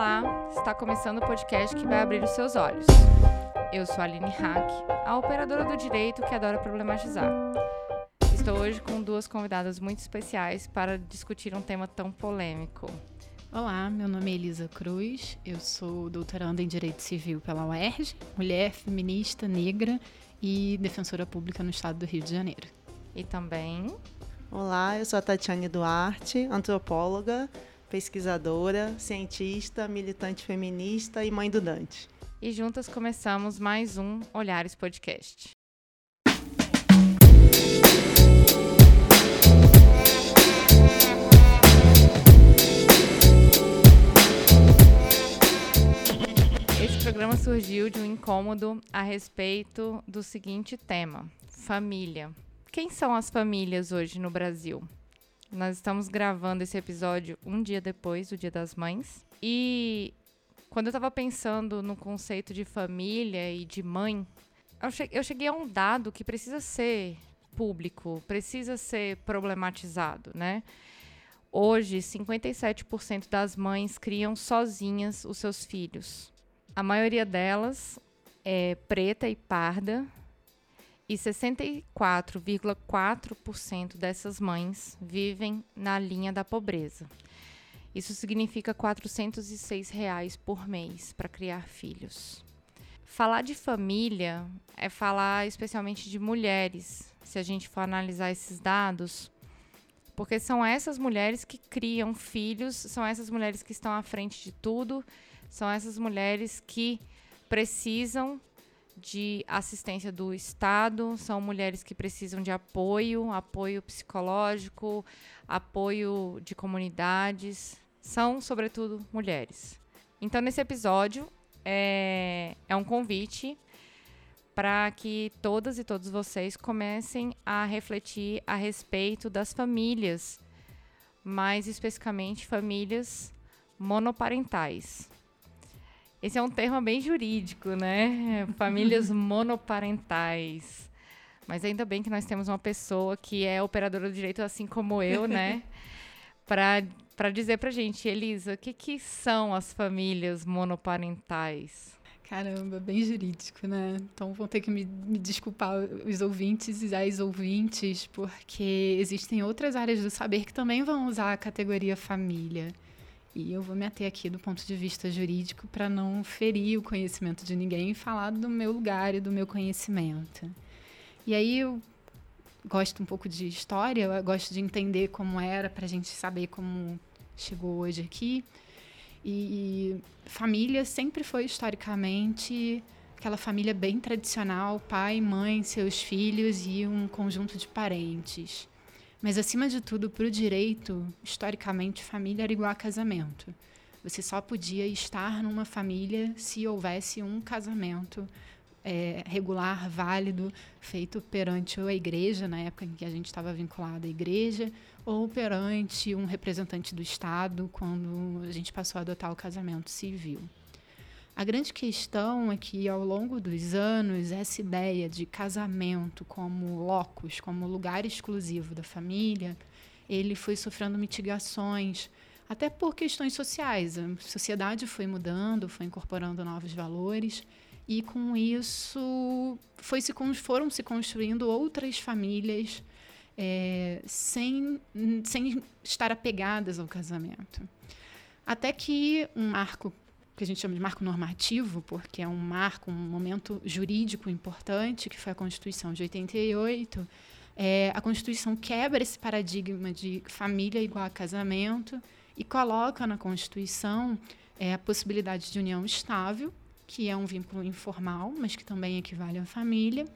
Olá, está começando o podcast que vai abrir os seus olhos. Eu sou a Aline Hack, a operadora do direito que adora problematizar. Estou hoje com duas convidadas muito especiais para discutir um tema tão polêmico. Olá, meu nome é Elisa Cruz, eu sou doutoranda em Direito Civil pela UERJ, mulher feminista, negra e defensora pública no estado do Rio de Janeiro. E também. Olá, eu sou a Tatiane Duarte, antropóloga, pesquisadora, cientista, militante feminista e mãe do Dante. E juntas começamos mais um Olhares Podcast. Esse programa surgiu de um incômodo a respeito do seguinte tema: família. Quem são as famílias hoje no Brasil? Nós estamos gravando esse episódio um dia depois do Dia das Mães. E quando eu estava pensando no conceito de família e de mãe, eu cheguei a um dado que precisa ser público, precisa ser problematizado, né? Hoje, 57% das mães criam sozinhas os seus filhos. A maioria delas é preta e parda, e 64,4% dessas mães vivem na linha da pobreza. Isso significa 406 reais por mês para criar filhos. Falar de família é falar especialmente de mulheres, se a gente for analisar esses dados, porque são essas mulheres que criam filhos, são essas mulheres que estão à frente de tudo, são essas mulheres que precisam de assistência do Estado, são mulheres que precisam de apoio, apoio psicológico, apoio de comunidades, são, sobretudo, mulheres. Então, nesse episódio, é, é um convite para que todas e todos vocês comecem a refletir a respeito das famílias, mais especificamente famílias monoparentais. Esse é um termo bem jurídico, né? Famílias monoparentais. Mas ainda bem que nós temos uma pessoa que é operadora do direito, assim como eu, né? Para dizer para gente, Elisa, o que, que são as famílias monoparentais? Caramba, bem jurídico, né? Então vão ter que me, me desculpar os ouvintes e as ouvintes, porque existem outras áreas do saber que também vão usar a categoria família. E eu vou me ater aqui do ponto de vista jurídico para não ferir o conhecimento de ninguém e falar do meu lugar e do meu conhecimento. E aí eu gosto um pouco de história, eu gosto de entender como era para a gente saber como chegou hoje aqui. E família sempre foi historicamente aquela família bem tradicional, pai, mãe, seus filhos e um conjunto de parentes. Mas, acima de tudo, para o direito, historicamente, família era igual a casamento. Você só podia estar numa família se houvesse um casamento é, regular, válido, feito perante a igreja, na época em que a gente estava vinculado à igreja, ou perante um representante do Estado, quando a gente passou a adotar o casamento civil. A grande questão é que, ao longo dos anos, essa ideia de casamento como locus, como lugar exclusivo da família, ele foi sofrendo mitigações, até por questões sociais. A sociedade foi mudando, foi incorporando novos valores, e com isso foi se, foram se construindo outras famílias é, sem, sem estar apegadas ao casamento. Até que um marco que a gente chama de marco normativo, porque é um marco, um momento jurídico importante, que foi a Constituição de 88. É, a Constituição quebra esse paradigma de família igual a casamento e coloca na Constituição é, a possibilidade de união estável, que é um vínculo informal, mas que também equivale à família,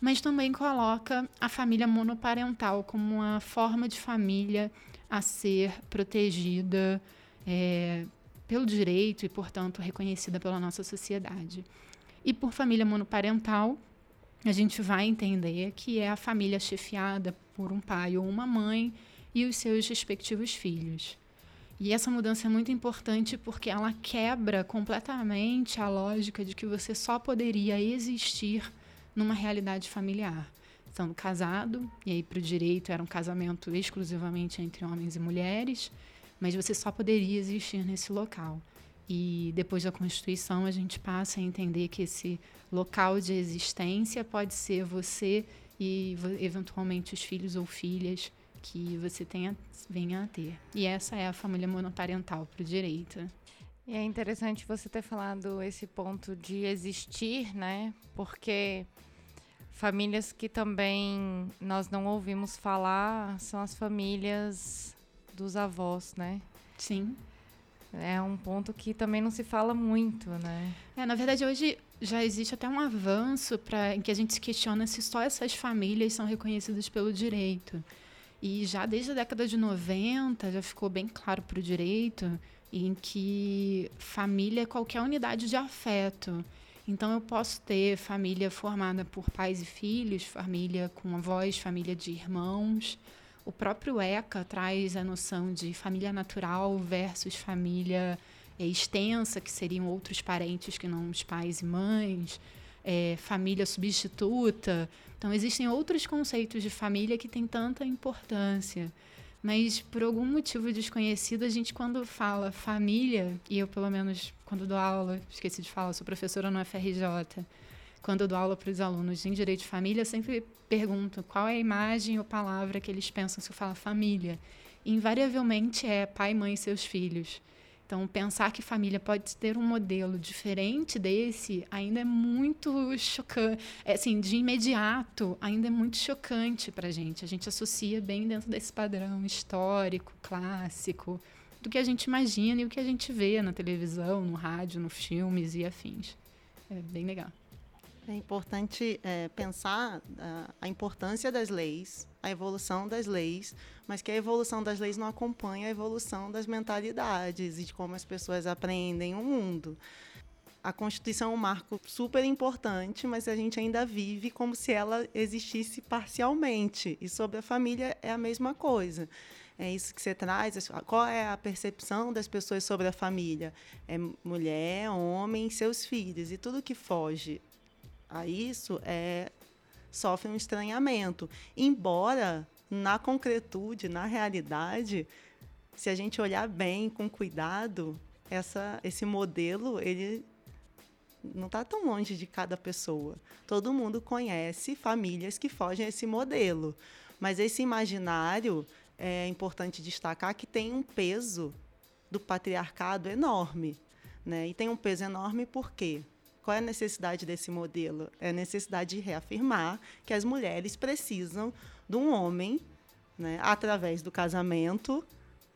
mas também coloca a família monoparental como uma forma de família a ser protegida é, pelo direito e, portanto, reconhecida pela nossa sociedade. E por família monoparental, a gente vai entender que é a família chefiada por um pai ou uma mãe e os seus respectivos filhos. E essa mudança é muito importante porque ela quebra completamente a lógica de que você só poderia existir numa realidade familiar. Estando casado, e aí para o direito era um casamento exclusivamente entre homens e mulheres, mas você só poderia existir nesse local. E depois da Constituição, a gente passa a entender que esse local de existência pode ser você e eventualmente os filhos ou filhas que você tenha, venha a ter. E essa é a família monoparental para o direito. E é interessante você ter falado esse ponto de existir, né? Porque famílias que também nós não ouvimos falar são as famílias dos avós, né? Sim. É um ponto que também não se fala muito, né? É, na verdade, hoje já existe até um avanço para em que a gente se questiona se só essas famílias são reconhecidas pelo direito. E já desde a década de 90 já ficou bem claro para o direito em que família é qualquer unidade de afeto. Então eu posso ter família formada por pais e filhos, família com avós, família de irmãos, o próprio ECA traz a noção de família natural versus família é, extensa, que seriam outros parentes que não os pais e mães, é, família substituta. Então, existem outros conceitos de família que têm tanta importância. Mas, por algum motivo desconhecido, a gente, quando fala família, e eu, pelo menos, quando dou aula, esqueci de falar, sou professora no FRJ quando eu dou aula para os alunos em direito de família, eu sempre pergunto qual é a imagem ou palavra que eles pensam se eu falar família. E, invariavelmente é pai, mãe e seus filhos. Então, pensar que família pode ter um modelo diferente desse ainda é muito chocante. É, assim, de imediato, ainda é muito chocante para a gente. A gente associa bem dentro desse padrão histórico, clássico, do que a gente imagina e o que a gente vê na televisão, no rádio, nos filmes e afins. É bem legal. É importante é, pensar a, a, importância das leis, a evolução das leis, mas que a evolução das leis não acompanha a evolução das mentalidades e de como as pessoas aprendem o mundo. A Constituição é um marco super importante, mas a gente ainda vive como se ela existisse parcialmente. E sobre a família é a mesma coisa. É isso que você traz. Qual é a percepção das pessoas sobre a família? É mulher, homem, seus filhos. E tudo que foge a isso é, sofre um estranhamento. Embora, na concretude, na realidade, se a gente olhar bem, com cuidado, essa, esse modelo, ele não está tão longe de cada pessoa. Todo mundo conhece famílias que fogem a esse modelo. Mas esse imaginário, é importante destacar que tem um peso do patriarcado enorme. Né? E tem um peso enorme por quê? Qual é a necessidade desse modelo? É a necessidade de reafirmar que as mulheres precisam de um homem, né, através do casamento,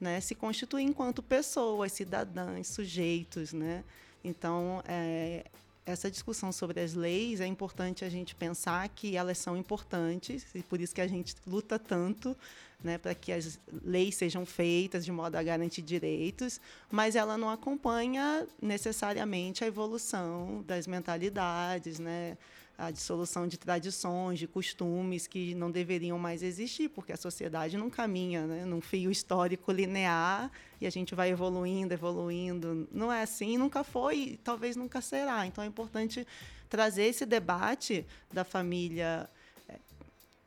né, se constituir enquanto pessoas, cidadãs, sujeitos. Né? Então, é, essa discussão sobre as leis é importante a gente pensar que elas são importantes e por isso que a gente luta tanto né, para que as leis sejam feitas de modo a garantir direitos, mas ela não acompanha necessariamente a evolução das mentalidades, né, a dissolução de tradições, de costumes que não deveriam mais existir, porque a sociedade não caminha né, num fio histórico linear e a gente vai evoluindo, evoluindo. Não é assim, nunca foi e talvez nunca será. Então é importante trazer esse debate da família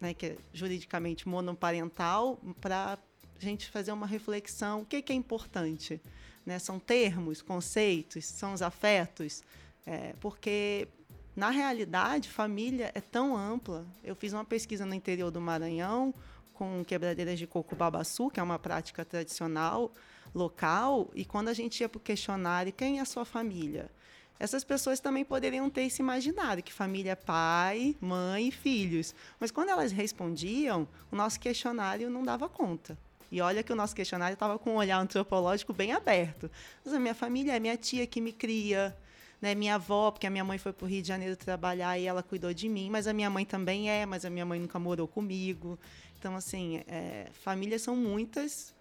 né, que é juridicamente monoparental, para a gente fazer uma reflexão. O que, que é importante? Né? São termos, conceitos, são os afetos? É, porque, na realidade, família é tão ampla. Eu fiz uma pesquisa no interior do Maranhão com quebradeiras de coco babaçu, que é uma prática tradicional local, e quando a gente ia para o questionário, quem é a sua família? essas pessoas também poderiam ter se imaginado que família é pai, mãe e filhos. Mas quando elas respondiam, o nosso questionário não dava conta. E olha que o nosso questionário estava com um olhar antropológico bem aberto. Mas a minha família é minha tia que me cria, né? Minha avó, porque a minha mãe foi para o Rio de Janeiro trabalhar e ela cuidou de mim, mas a minha mãe também é, mas a minha mãe nunca morou comigo. Então, assim, é, famílias são muitas,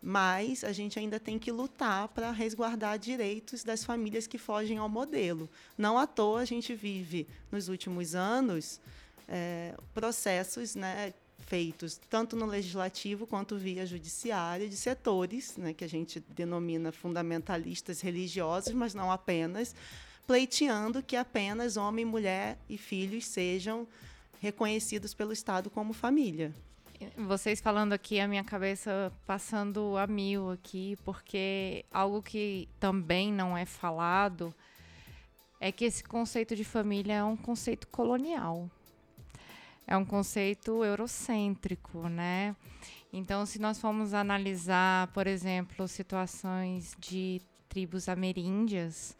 mas a gente ainda tem que lutar para resguardar direitos das famílias que fogem ao modelo. Não à toa a gente vive, nos últimos anos, é, processos né, feitos tanto no legislativo quanto via judiciária de setores, né, que a gente denomina fundamentalistas religiosos, mas não apenas, pleiteando que apenas homem, mulher e filhos sejam reconhecidos pelo Estado como família. vocês falando aqui, a minha cabeça passando a mil aqui, porque algo que também não é falado é que esse conceito de família é um conceito colonial. É um conceito eurocêntrico, né? Então, se nós formos analisar, por exemplo, situações de tribos ameríndias,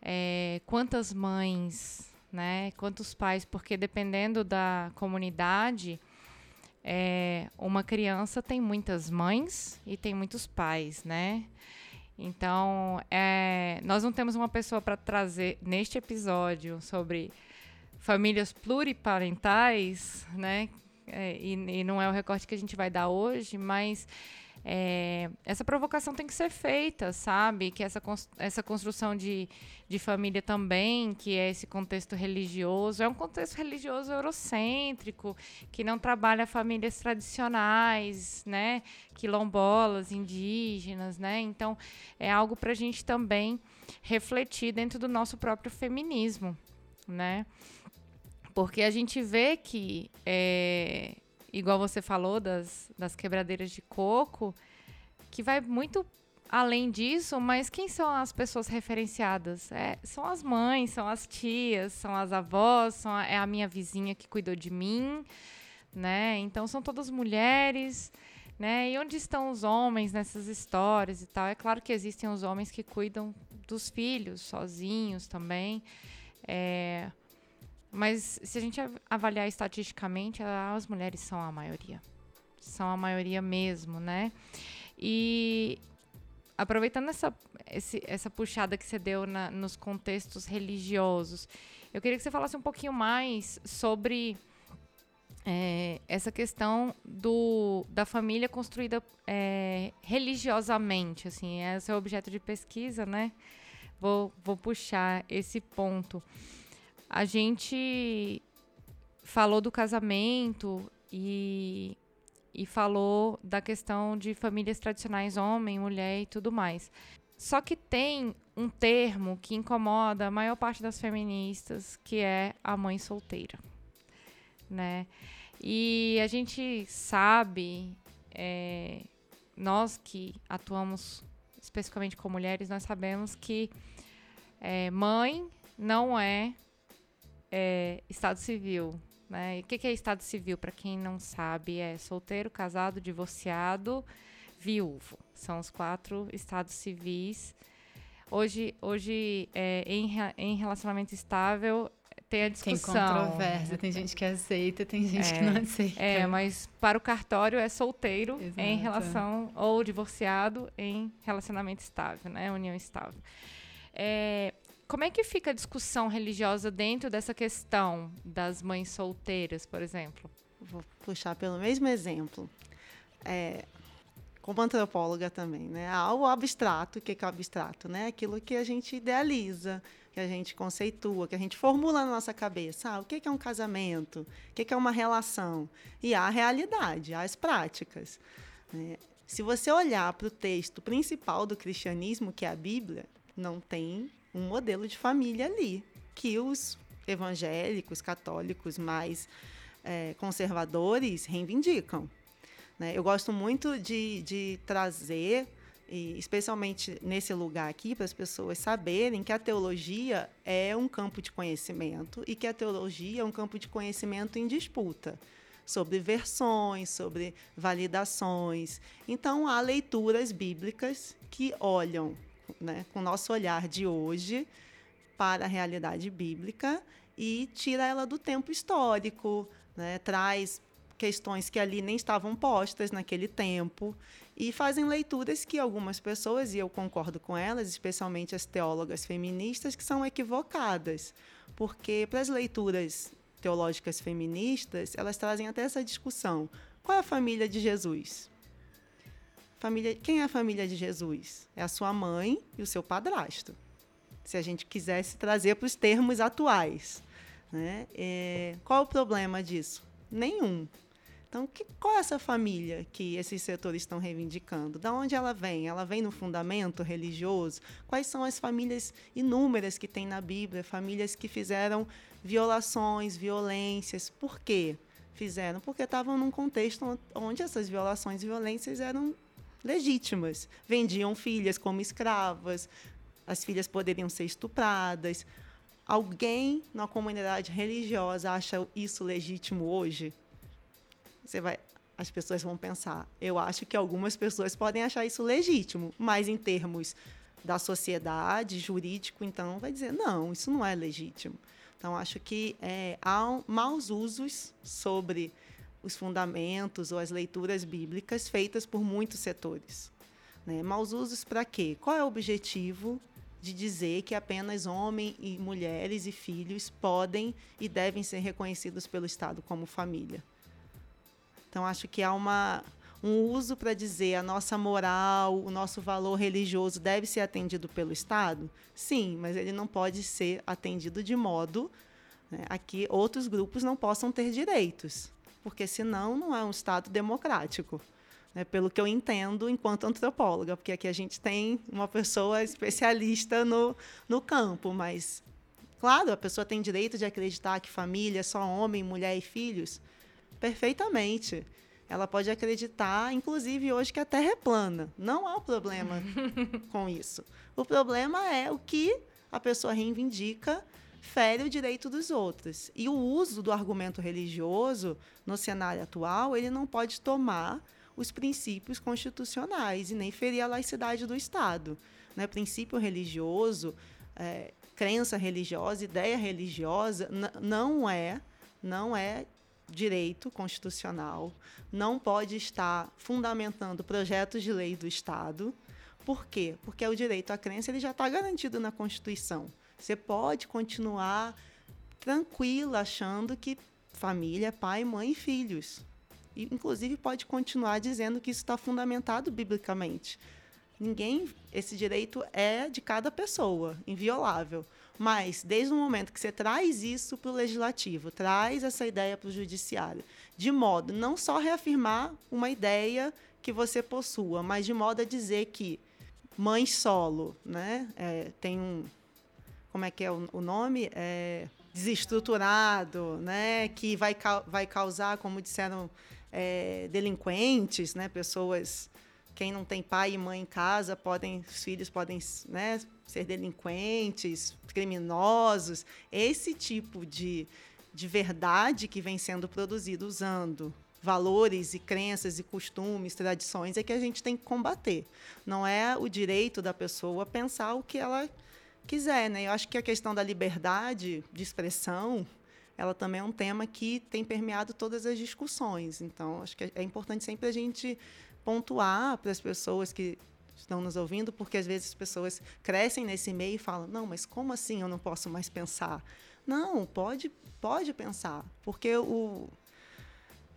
é, quantas mães, né? Quantos pais? Porque dependendo da comunidade, é, uma criança tem muitas mães e tem muitos pais, né? Então, é, nós não temos uma pessoa para trazer neste episódio sobre famílias pluriparentais, né? É, e, e, não é o recorte que a gente vai dar hoje, mas é, essa provocação tem que ser feita, sabe? Que essa, essa construção de, de família também, que é esse contexto religioso, é um contexto religioso eurocêntrico, que não trabalha famílias tradicionais, né? Quilombolas, indígenas, né? Então, é algo para a gente também refletir dentro do nosso próprio feminismo, né? Porque a gente vê que, é, igual você falou das, das quebradeiras de coco, que vai muito além disso, mas quem são as pessoas referenciadas? É, são as mães, são as tias, são as avós, são a, é a minha vizinha que cuidou de mim, né? Então são todas mulheres, né? E onde estão os homens nessas histórias e tal? É claro que existem os homens que cuidam dos filhos sozinhos também. É, mas se a gente avaliar estatisticamente, as mulheres são a maioria. São a maioria mesmo, né? E aproveitando essa, esse, essa puxada que você deu na, nos contextos religiosos, eu queria que você falasse um pouquinho mais sobre é, essa questão do, da família construída é, religiosamente. Assim, é o objeto de pesquisa, né? Vou, vou puxar esse ponto a gente falou do casamento e, e falou da questão de famílias tradicionais, homem, mulher e tudo mais. Só que tem um termo que incomoda a maior parte das feministas, que é a mãe solteira, né? E a gente sabe, é, nós que atuamos especificamente com mulheres, nós sabemos que é, mãe não é é, Estado Civil. Né? o que, que é Estado Civil? Para quem não sabe, é solteiro, casado, divorciado, viúvo. São os quatro estados civis. Hoje, hoje é, em, em relacionamento estável, tem a discussão. Tem controvérsia, tem gente que aceita, tem gente é, que não aceita. É, mas para o cartório é solteiro Exato. em relação, ou divorciado em relacionamento estável, né? União estável. É, como é que fica a discussão religiosa dentro dessa questão das mães solteiras, por exemplo? Vou puxar pelo mesmo exemplo. É, como antropóloga também, né? Há o abstrato, o que é o abstrato? Né? Aquilo que a gente idealiza, que a gente conceitua, que a gente formula na nossa cabeça. Ah, o que é um casamento? O que é uma relação? E há a realidade, há as práticas. Né? Se você olhar para o texto principal do cristianismo, que é a Bíblia, não tem um modelo de família ali, que os evangélicos, católicos mais é, conservadores reivindicam. Né? Eu gosto muito de, de trazer, especialmente nesse lugar aqui, para as pessoas saberem que a teologia é um campo de conhecimento e que a teologia é um campo de conhecimento em disputa sobre versões, sobre validações. Então, há leituras bíblicas que olham né, com o nosso olhar de hoje para a realidade bíblica e tira ela do tempo histórico, né, traz questões que ali nem estavam postas naquele tempo e fazem leituras que algumas pessoas, e eu concordo com elas, especialmente as teólogas feministas, que são equivocadas, porque para as leituras teológicas feministas, elas trazem até essa discussão. Qual é a família de Jesus? Família, quem é a família de Jesus? É a sua mãe e o seu padrasto. Se a gente quisesse trazer para os termos atuais. Né? É, qual o problema disso? Nenhum. Então, que, qual é essa família que esses setores estão reivindicando? Da onde ela vem? Ela vem no fundamento religioso? Quais são as famílias inúmeras que tem na Bíblia? Famílias que fizeram violações, violências. Por quê? fizeram porque estavam num contexto onde essas violações e violências eram legítimas. Vendiam filhas como escravas, as filhas poderiam ser estupradas. Alguém na comunidade religiosa acha isso legítimo hoje? Você vai, as pessoas vão pensar. Eu acho que algumas pessoas podem achar isso legítimo, mas em termos da sociedade, jurídico, então, vai dizer: não, isso não é legítimo. Então, acho que é, há maus usos sobre os fundamentos ou as leituras bíblicas feitas por muitos setores. Né? Maus usos para quê? Qual é o objetivo de dizer que apenas homens e mulheres e filhos podem e devem ser reconhecidos pelo Estado como família? Então, acho que há uma, um uso para dizer a nossa moral, o nosso valor religioso deve ser atendido pelo Estado? Sim, mas ele não pode ser atendido de modo né, a que outros grupos não possam ter direitos, porque senão não é um Estado democrático. Né, pelo que eu entendo enquanto antropóloga, porque aqui a gente tem uma pessoa especialista no, no campo, mas, claro, a pessoa tem direito de acreditar que família é só homem, mulher e filhos, perfeitamente ela pode acreditar, inclusive hoje, que a Terra é plana. Não há um problema com isso. O problema é o que a pessoa reivindica fere o direito dos outros. E o uso do argumento religioso no cenário atual, ele não pode tomar os princípios constitucionais e nem ferir a laicidade do Estado. Né? Princípio religioso, é, crença religiosa, ideia religiosa, não é não é direito constitucional, não pode estar fundamentando projetos de lei do Estado. Por quê? Porque o direito à crença ele já está garantido na Constituição. Você pode continuar tranquila achando que família é pai, mãe e filhos. E, inclusive, pode continuar dizendo que isso está fundamentado biblicamente. Ninguém, esse direito é de cada pessoa, inviolável. Mas, desde o momento que você traz isso para o legislativo, traz essa ideia para o judiciário, de modo não só reafirmar uma ideia que você possua, mas de modo a dizer que mãe solo, né, é, tem um, como é que é o, o nome? É, desestruturado, né, que vai, vai causar, como disseram, é, delinquentes, né, pessoas quem não tem pai e mãe em casa podem, os filhos podem né, ser delinquentes, criminosos. Esse tipo de, de verdade que vem sendo produzido usando valores e crenças e costumes, tradições é que a gente tem que combater. Não é o direito da pessoa pensar o que ela quiser, né? Eu acho que a questão da liberdade de expressão, ela também é um tema que tem permeado todas as discussões. Então, acho que é importante sempre a gente pontuar para as pessoas que estão nos ouvindo, porque às vezes as pessoas crescem nesse meio e falam: não, mas como assim eu não posso mais pensar? Não, pode, pode pensar, porque o,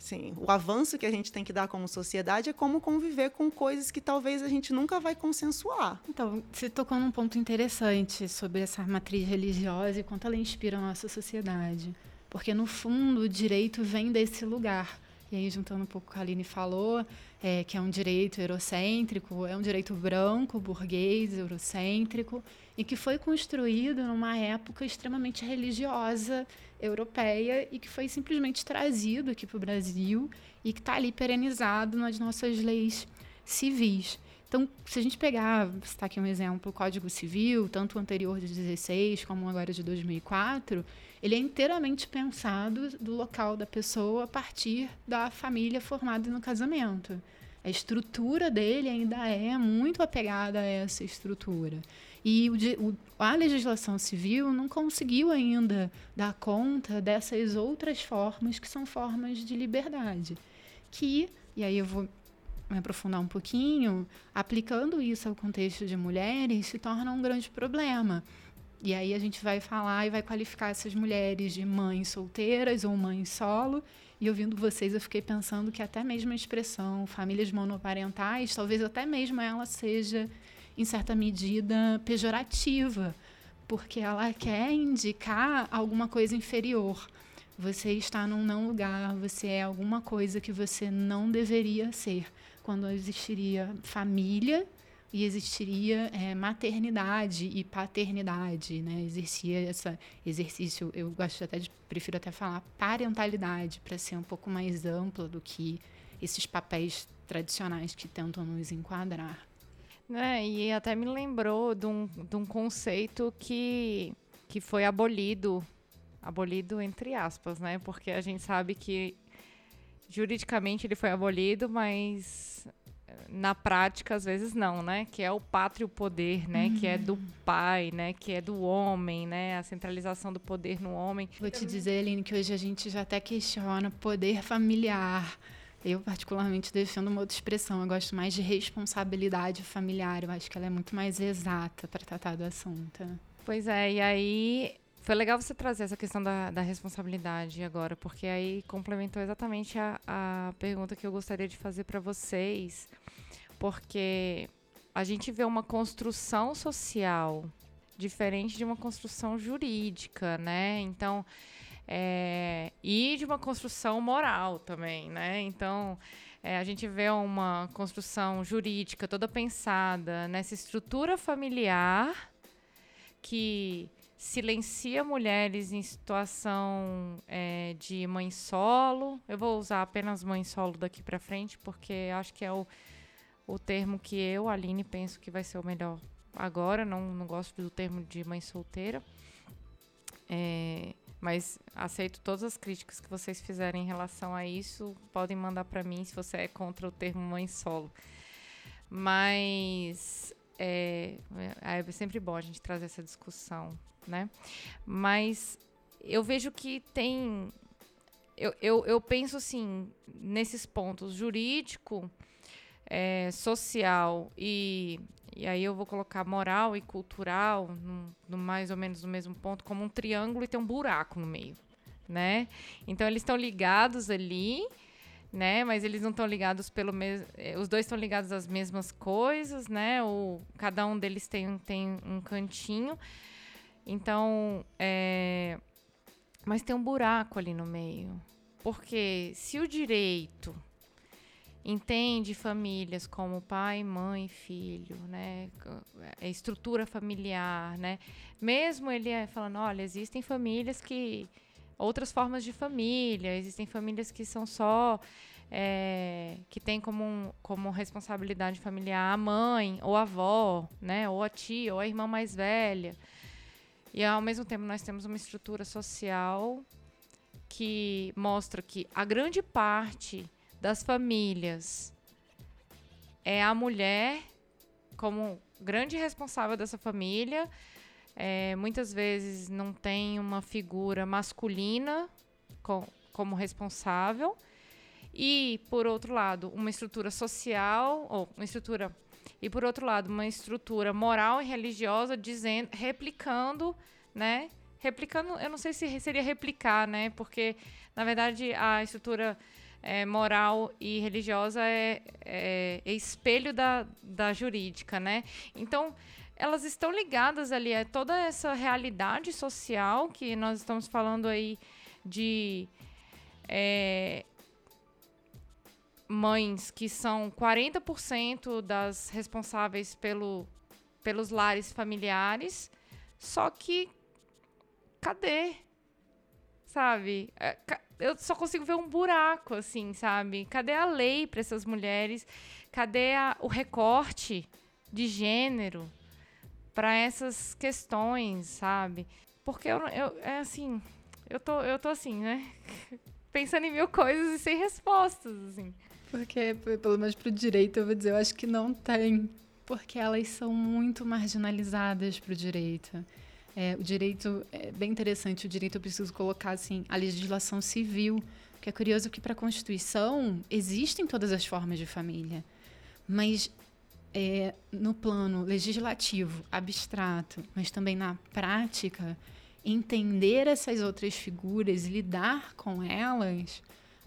sim, o avanço que a gente tem que dar como sociedade é como conviver com coisas que talvez a gente nunca vai consensuar. Então, você tocou num ponto interessante sobre essa matriz religiosa e quanto ela inspira a nossa sociedade. Porque, no fundo, o direito vem desse lugar. E aí, juntando um pouco o que a Aline falou, é, que é um direito eurocêntrico, é um direito branco, burguês, eurocêntrico, e que foi construído numa época extremamente religiosa europeia e que foi simplesmente trazido aqui para o Brasil e que está ali perenizado nas nossas leis civis. Então, se a gente pegar, está aqui um exemplo, o Código Civil, tanto o anterior de 16 como agora de 2004, ele é inteiramente pensado do local da pessoa a partir da família formada no casamento. A estrutura dele ainda é muito apegada a essa estrutura. E o, o, a legislação civil não conseguiu ainda dar conta dessas outras formas que são formas de liberdade. Que, e aí eu vou me aprofundar um pouquinho, aplicando isso ao contexto de mulheres se torna um grande problema. E aí a gente vai falar e vai qualificar essas mulheres de mães solteiras ou mães solo. E ouvindo vocês, eu fiquei pensando que até mesmo a expressão famílias monoparentais, talvez até mesmo ela seja, em certa medida, pejorativa, porque ela quer indicar alguma coisa inferior. Você está num não lugar, você é alguma coisa que você não deveria ser, quando existiria família e existiria é, maternidade e paternidade, né? Existia esse exercício, eu gosto até de, prefiro até falar parentalidade, para ser um pouco mais ampla do que esses papéis tradicionais que tentam nos enquadrar. É, e até me lembrou de um, de um conceito que, que foi abolido, abolido entre aspas, né? Porque a gente sabe que juridicamente ele foi abolido, mas na prática às vezes não, né? Que é o pátrio poder, né? Uhum. Que é do pai, né? Que é do homem, né? A centralização do poder no homem. Vou te dizer, Aline, que hoje a gente já até questiona poder familiar eu, particularmente, defendo uma outra expressão. Eu gosto mais de responsabilidade familiar. Eu acho que ela é muito mais exata para tratar do assunto. Pois é, e aí foi legal você trazer essa questão da, da responsabilidade agora, porque aí complementou exatamente a, a pergunta que eu gostaria de fazer para vocês, porque a gente vê uma construção social diferente de uma construção jurídica, né? Então, é, e de uma construção moral também, né? Então, é, a gente vê uma construção jurídica toda pensada nessa estrutura familiar que silencia mulheres em situação é, de mãe solo. Eu vou usar apenas mãe solo daqui para frente, porque acho que é o, o termo que eu, Aline, penso que vai ser o melhor agora. Não, não gosto do termo de mãe solteira. É, mas aceito todas as críticas que vocês fizerem em relação a isso. Podem mandar para mim se você é contra o termo mãe solo. Mas é, é, é sempre bom a gente trazer essa discussão, né? Mas eu vejo que tem. Eu, eu, eu penso assim, nesses pontos jurídico, é, social e e aí eu vou colocar moral e cultural no, no, mais ou menos no mesmo ponto, como um triângulo e tem um buraco no meio, né? Então eles estão ligados ali, né? Mas eles não estão ligados pelo mesmo. Eh, os dois estão ligados às mesmas coisas, né? O, cada um deles tem, tem um cantinho. Então, é... mas tem um buraco ali no meio. Porque se o direito entende famílias como pai, mãe, filho, né, a estrutura familiar, né, mesmo ele é falando, olha, existem famílias que outras formas de família, existem famílias que são só é, que tem como, como responsabilidade familiar a mãe ou a avó, né, ou a tia ou a irmã mais velha. E ao mesmo tempo nós temos uma estrutura social que mostra que a grande parte das famílias é a mulher como grande responsável dessa família. É, muitas vezes não tem uma figura masculina com, como responsável. E, por outro lado, uma estrutura social, ou uma estrutura. E, por outro lado, uma estrutura moral e religiosa dizendo, replicando, né? Replicando, eu não sei se seria replicar, né? Porque, na verdade, a estrutura é, moral e religiosa é, é, é, espelho da, da jurídica, né? Então, elas estão ligadas ali, é toda essa realidade social que nós estamos falando aí de é, mães que são 40% das responsáveis pelo, pelos lares familiares, só que cadê? Sabe? É, eu só consigo ver um buraco, assim, sabe? Cadê a lei para essas mulheres? Cadê a, o recorte de gênero para essas questões, sabe? Porque eu, eu é assim, eu tô, eu tô assim, né? Pensando em mil coisas e sem respostas, assim. Porque, pelo menos pro direito, eu vou dizer, eu acho que não tem. Porque elas são muito marginalizadas pro direito. É, o direito é bem interessante. O direito eu preciso colocar assim a legislação civil, que é curioso que para a Constituição existem todas as formas de família, mas é, no plano legislativo, abstrato, mas também na prática, entender essas outras figuras lidar com elas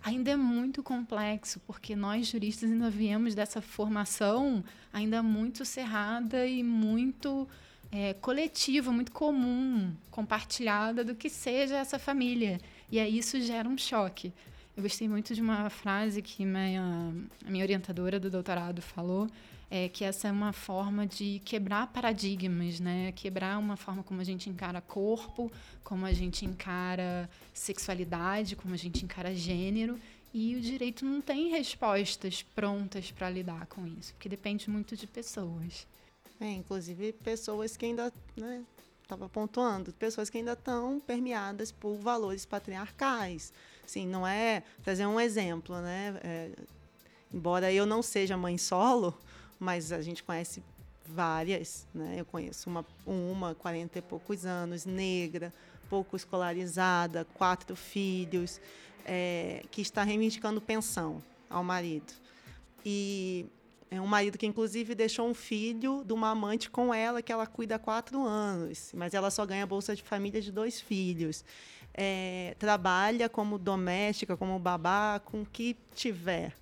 ainda é muito complexo, porque nós juristas ainda viemos dessa formação ainda muito cerrada e muito é, coletiva, muito comum, compartilhada do que seja essa família. E aí isso gera um choque. Eu gostei muito de uma frase que minha, a minha orientadora do doutorado falou, é que essa é uma forma de quebrar paradigmas, né? Quebrar uma forma como a gente encara corpo, como a gente encara sexualidade, como a gente encara gênero. E o direito não tem respostas prontas para lidar com isso, porque depende muito de pessoas. É, inclusive pessoas que ainda, né, estava pontuando, pessoas que ainda estão permeadas por valores patriarcais. Sim, não é trazer um exemplo, né? É, embora eu não seja mãe solo, mas a gente conhece várias, né? Eu conheço uma, uma 40 e poucos anos, negra, pouco escolarizada, quatro filhos, é, que está reivindicando pensão ao marido. E é um marido que, inclusive, deixou um filho de uma amante com ela, que ela cuida há quatro anos, mas ela só ganha bolsa de família de dois filhos. É, trabalha como doméstica, como babá, com o que tiver.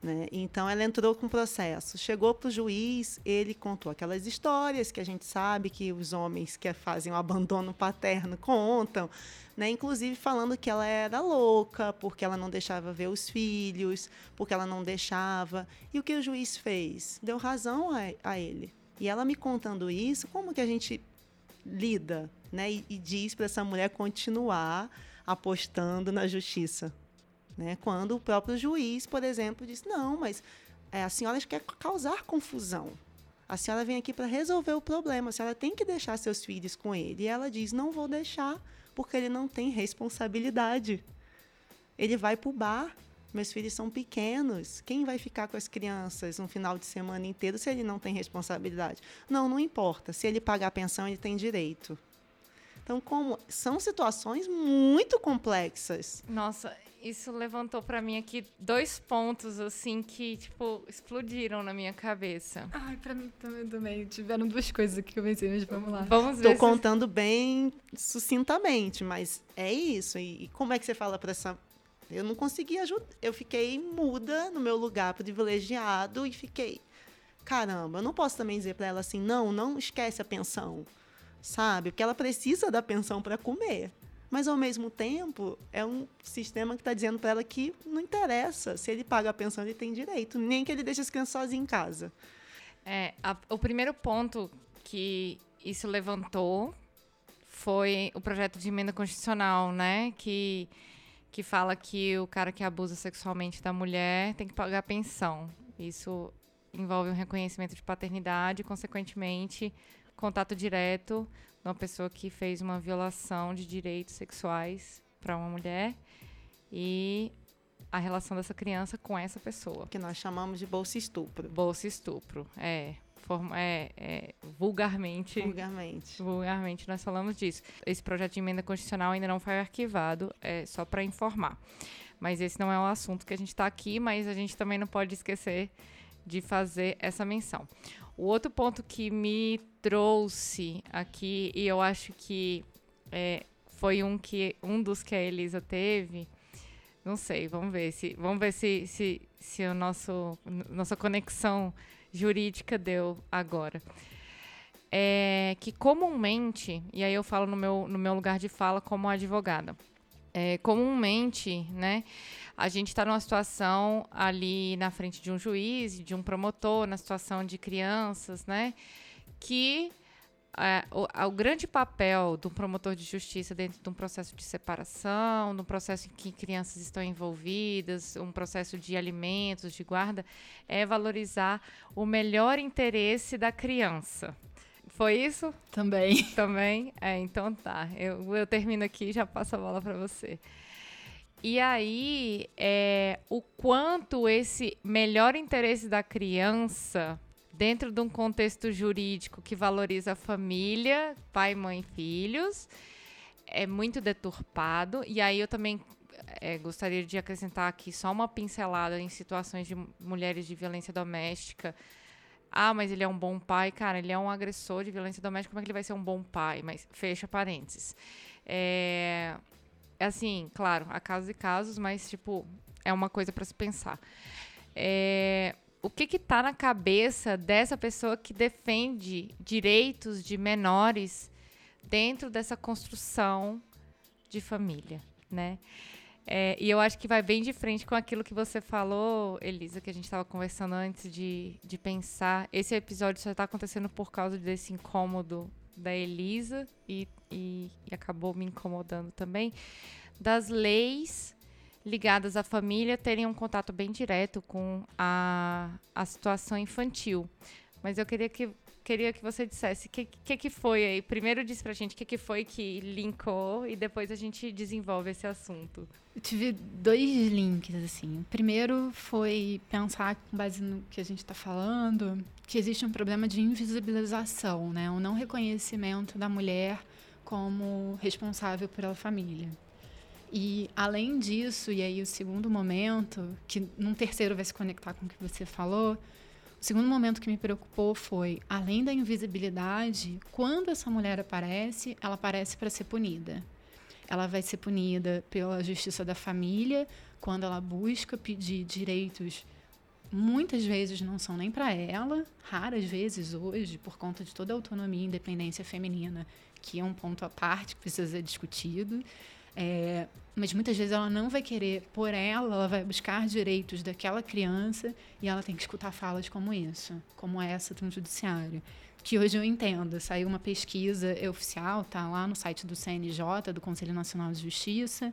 Né? Então ela entrou com o processo. Chegou para o juiz, ele contou aquelas histórias que a gente sabe que os homens que fazem o abandono paterno contam, né? inclusive falando que ela era louca, porque ela não deixava ver os filhos, porque ela não deixava. E o que o juiz fez? Deu razão a, a ele. E ela me contando isso, como que a gente lida né? e, e diz para essa mulher continuar apostando na justiça? Né? Quando o próprio juiz, por exemplo, diz: não, mas é, a senhora quer causar confusão. A senhora vem aqui para resolver o problema, a senhora tem que deixar seus filhos com ele. E ela diz: não vou deixar, porque ele não tem responsabilidade. Ele vai para o bar, meus filhos são pequenos. Quem vai ficar com as crianças um final de semana inteiro se ele não tem responsabilidade? Não, não importa. Se ele pagar a pensão, ele tem direito. Então, como são situações muito complexas. Nossa, isso levantou para mim aqui dois pontos, assim, que, tipo, explodiram na minha cabeça. Ai, pra mim também, também. Tiveram duas coisas aqui que eu pensei, mas vamos lá. Vamos ver. Tô contando bem sucintamente, mas é isso. E, e como é que você fala para essa. Eu não consegui ajudar. Eu fiquei muda no meu lugar privilegiado e fiquei. Caramba, eu não posso também dizer para ela assim: não, não esquece a pensão. Sabe? Porque ela precisa da pensão para comer. Mas, ao mesmo tempo, é um sistema que está dizendo para ela que não interessa. Se ele paga a pensão, ele tem direito. Nem que ele deixe as crianças sozinhas em casa. É, a, o primeiro ponto que isso levantou foi o projeto de emenda constitucional, né? Que, que fala que o cara que abusa sexualmente da mulher tem que pagar pensão. Isso envolve um reconhecimento de paternidade, consequentemente, contato direto uma pessoa que fez uma violação de direitos sexuais para uma mulher e a relação dessa criança com essa pessoa. Que nós chamamos de bolsa estupro. Bolsa estupro, é. Forma, é, é, vulgarmente, vulgarmente. Vulgarmente nós falamos disso. Esse projeto de emenda constitucional ainda não foi arquivado, é só para informar. Mas esse não é o assunto que a gente está aqui, mas a gente também não pode esquecer de fazer essa menção. O outro ponto que me trouxe aqui, e eu acho que é, foi um, que, um dos que a Elisa teve, não sei, vamos ver se vamos ver se, se, se nosso nossa conexão jurídica deu agora. É que comumente, e aí eu falo no meu, no meu lugar de fala como advogada, é, comumente, né, a gente está numa situação ali na frente de um juiz, de um promotor, na situação de crianças, né, que é, o, o, grande papel do promotor de justiça dentro de um processo de separação, num processo em que crianças estão envolvidas, um processo de alimentos, de guarda, é valorizar o melhor interesse da criança, foi isso? Também. Também? É, então tá. Eu, eu termino aqui e já passo a bola para você. E aí, é, o quanto esse melhor interesse da criança, dentro de um contexto jurídico que valoriza a família, pai, mãe, filhos, é muito deturpado. E aí eu também é, gostaria de acrescentar aqui só uma pincelada em situações de mulheres de violência doméstica ah, mas ele é um bom pai. Cara, ele é um agressor de violência doméstica. Como é que ele vai ser um bom pai? Mas fecha parênteses. É, é assim, claro, há casos e casos, mas, tipo, é uma coisa para se pensar. É, o que que tá na cabeça dessa pessoa que defende direitos de menores dentro dessa construção de família, né? É, e eu acho que vai bem de frente com aquilo que você falou, Elisa, que a gente estava conversando antes de, de pensar. Esse episódio só está acontecendo por causa desse incômodo da Elisa e, e, e acabou me incomodando também. Das leis ligadas à família terem um contato bem direto com a, a situação infantil. Mas eu queria que queria que você dissesse o que, que, que foi aí. Primeiro diz pra gente o que, que foi que linkou e depois a gente desenvolve esse assunto. Eu tive dois links, assim. O primeiro foi pensar, com base no que a gente está falando, que existe um problema de invisibilização, né? Um não reconhecimento da mulher como responsável pela família. E além disso, e aí o segundo momento, que num terceiro vai se conectar com o que você falou, o segundo momento que me preocupou foi, além da invisibilidade, quando essa mulher aparece, ela aparece para ser punida. Ela vai ser punida pela justiça da família, quando ela busca pedir direitos muitas vezes não são nem para ela, raras vezes hoje, por conta de toda a autonomia e independência feminina, que é um ponto à parte que precisa ser discutido. É, mas muitas vezes ela não vai querer por ela, ela vai buscar direitos daquela criança e ela tem que escutar falas como isso, como essa do judiciário. Que hoje eu entendo, saiu uma pesquisa oficial, tá lá no site do CNJ, do Conselho Nacional de Justiça,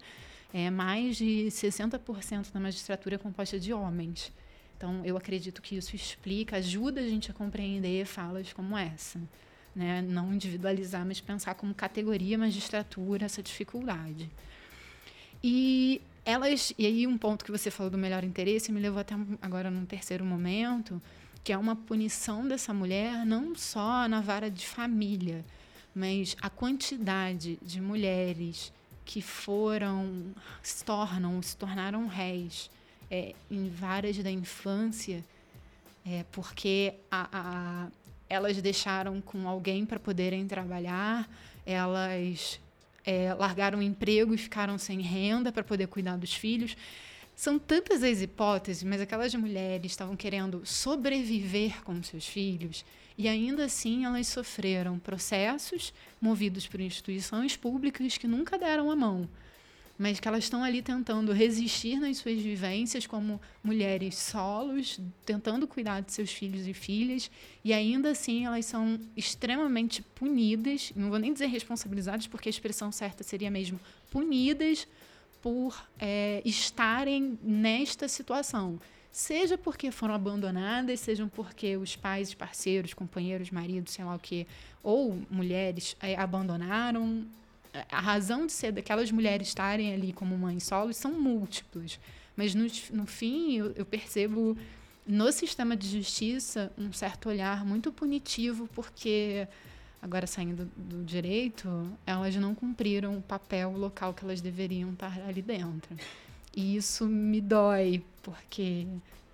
é mais de 60% da magistratura é composta de homens. Então, eu acredito que isso explica, ajuda a gente a compreender falas como essa né? Não individualizar, mas pensar como categoria magistratura essa dificuldade. E elas, e aí um ponto que você falou do melhor interesse me levou até agora num terceiro momento, que é uma punição dessa mulher não só na vara de família, mas a quantidade de mulheres que foram, se tornam, se tornaram réis é, em varas da infância, é, porque a, a, elas deixaram com alguém para poderem trabalhar, elas é, largaram o emprego e ficaram sem renda para poder cuidar dos filhos. São tantas as hipóteses, mas aquelas mulheres estavam querendo sobreviver com seus filhos e ainda assim elas sofreram processos movidos por instituições públicas que nunca deram a mão mas que elas estão ali tentando resistir nas suas vivências como mulheres solos, tentando cuidar de seus filhos e filhas, e ainda assim elas são extremamente punidas, não vou nem dizer responsabilizadas, porque a expressão certa seria mesmo punidas por é, estarem nesta situação. Seja porque foram abandonadas, sejam porque os pais, parceiros, companheiros, maridos, sei lá o quê, ou mulheres é, abandonaram a razão de ser daquelas mulheres estarem ali como mães solos são múltiplas. Mas no, no fim, eu, eu percebo no sistema de justiça um certo olhar muito punitivo, porque, agora saindo do, direito, elas não cumpriram o papel local que elas deveriam estar ali dentro. E isso me dói, porque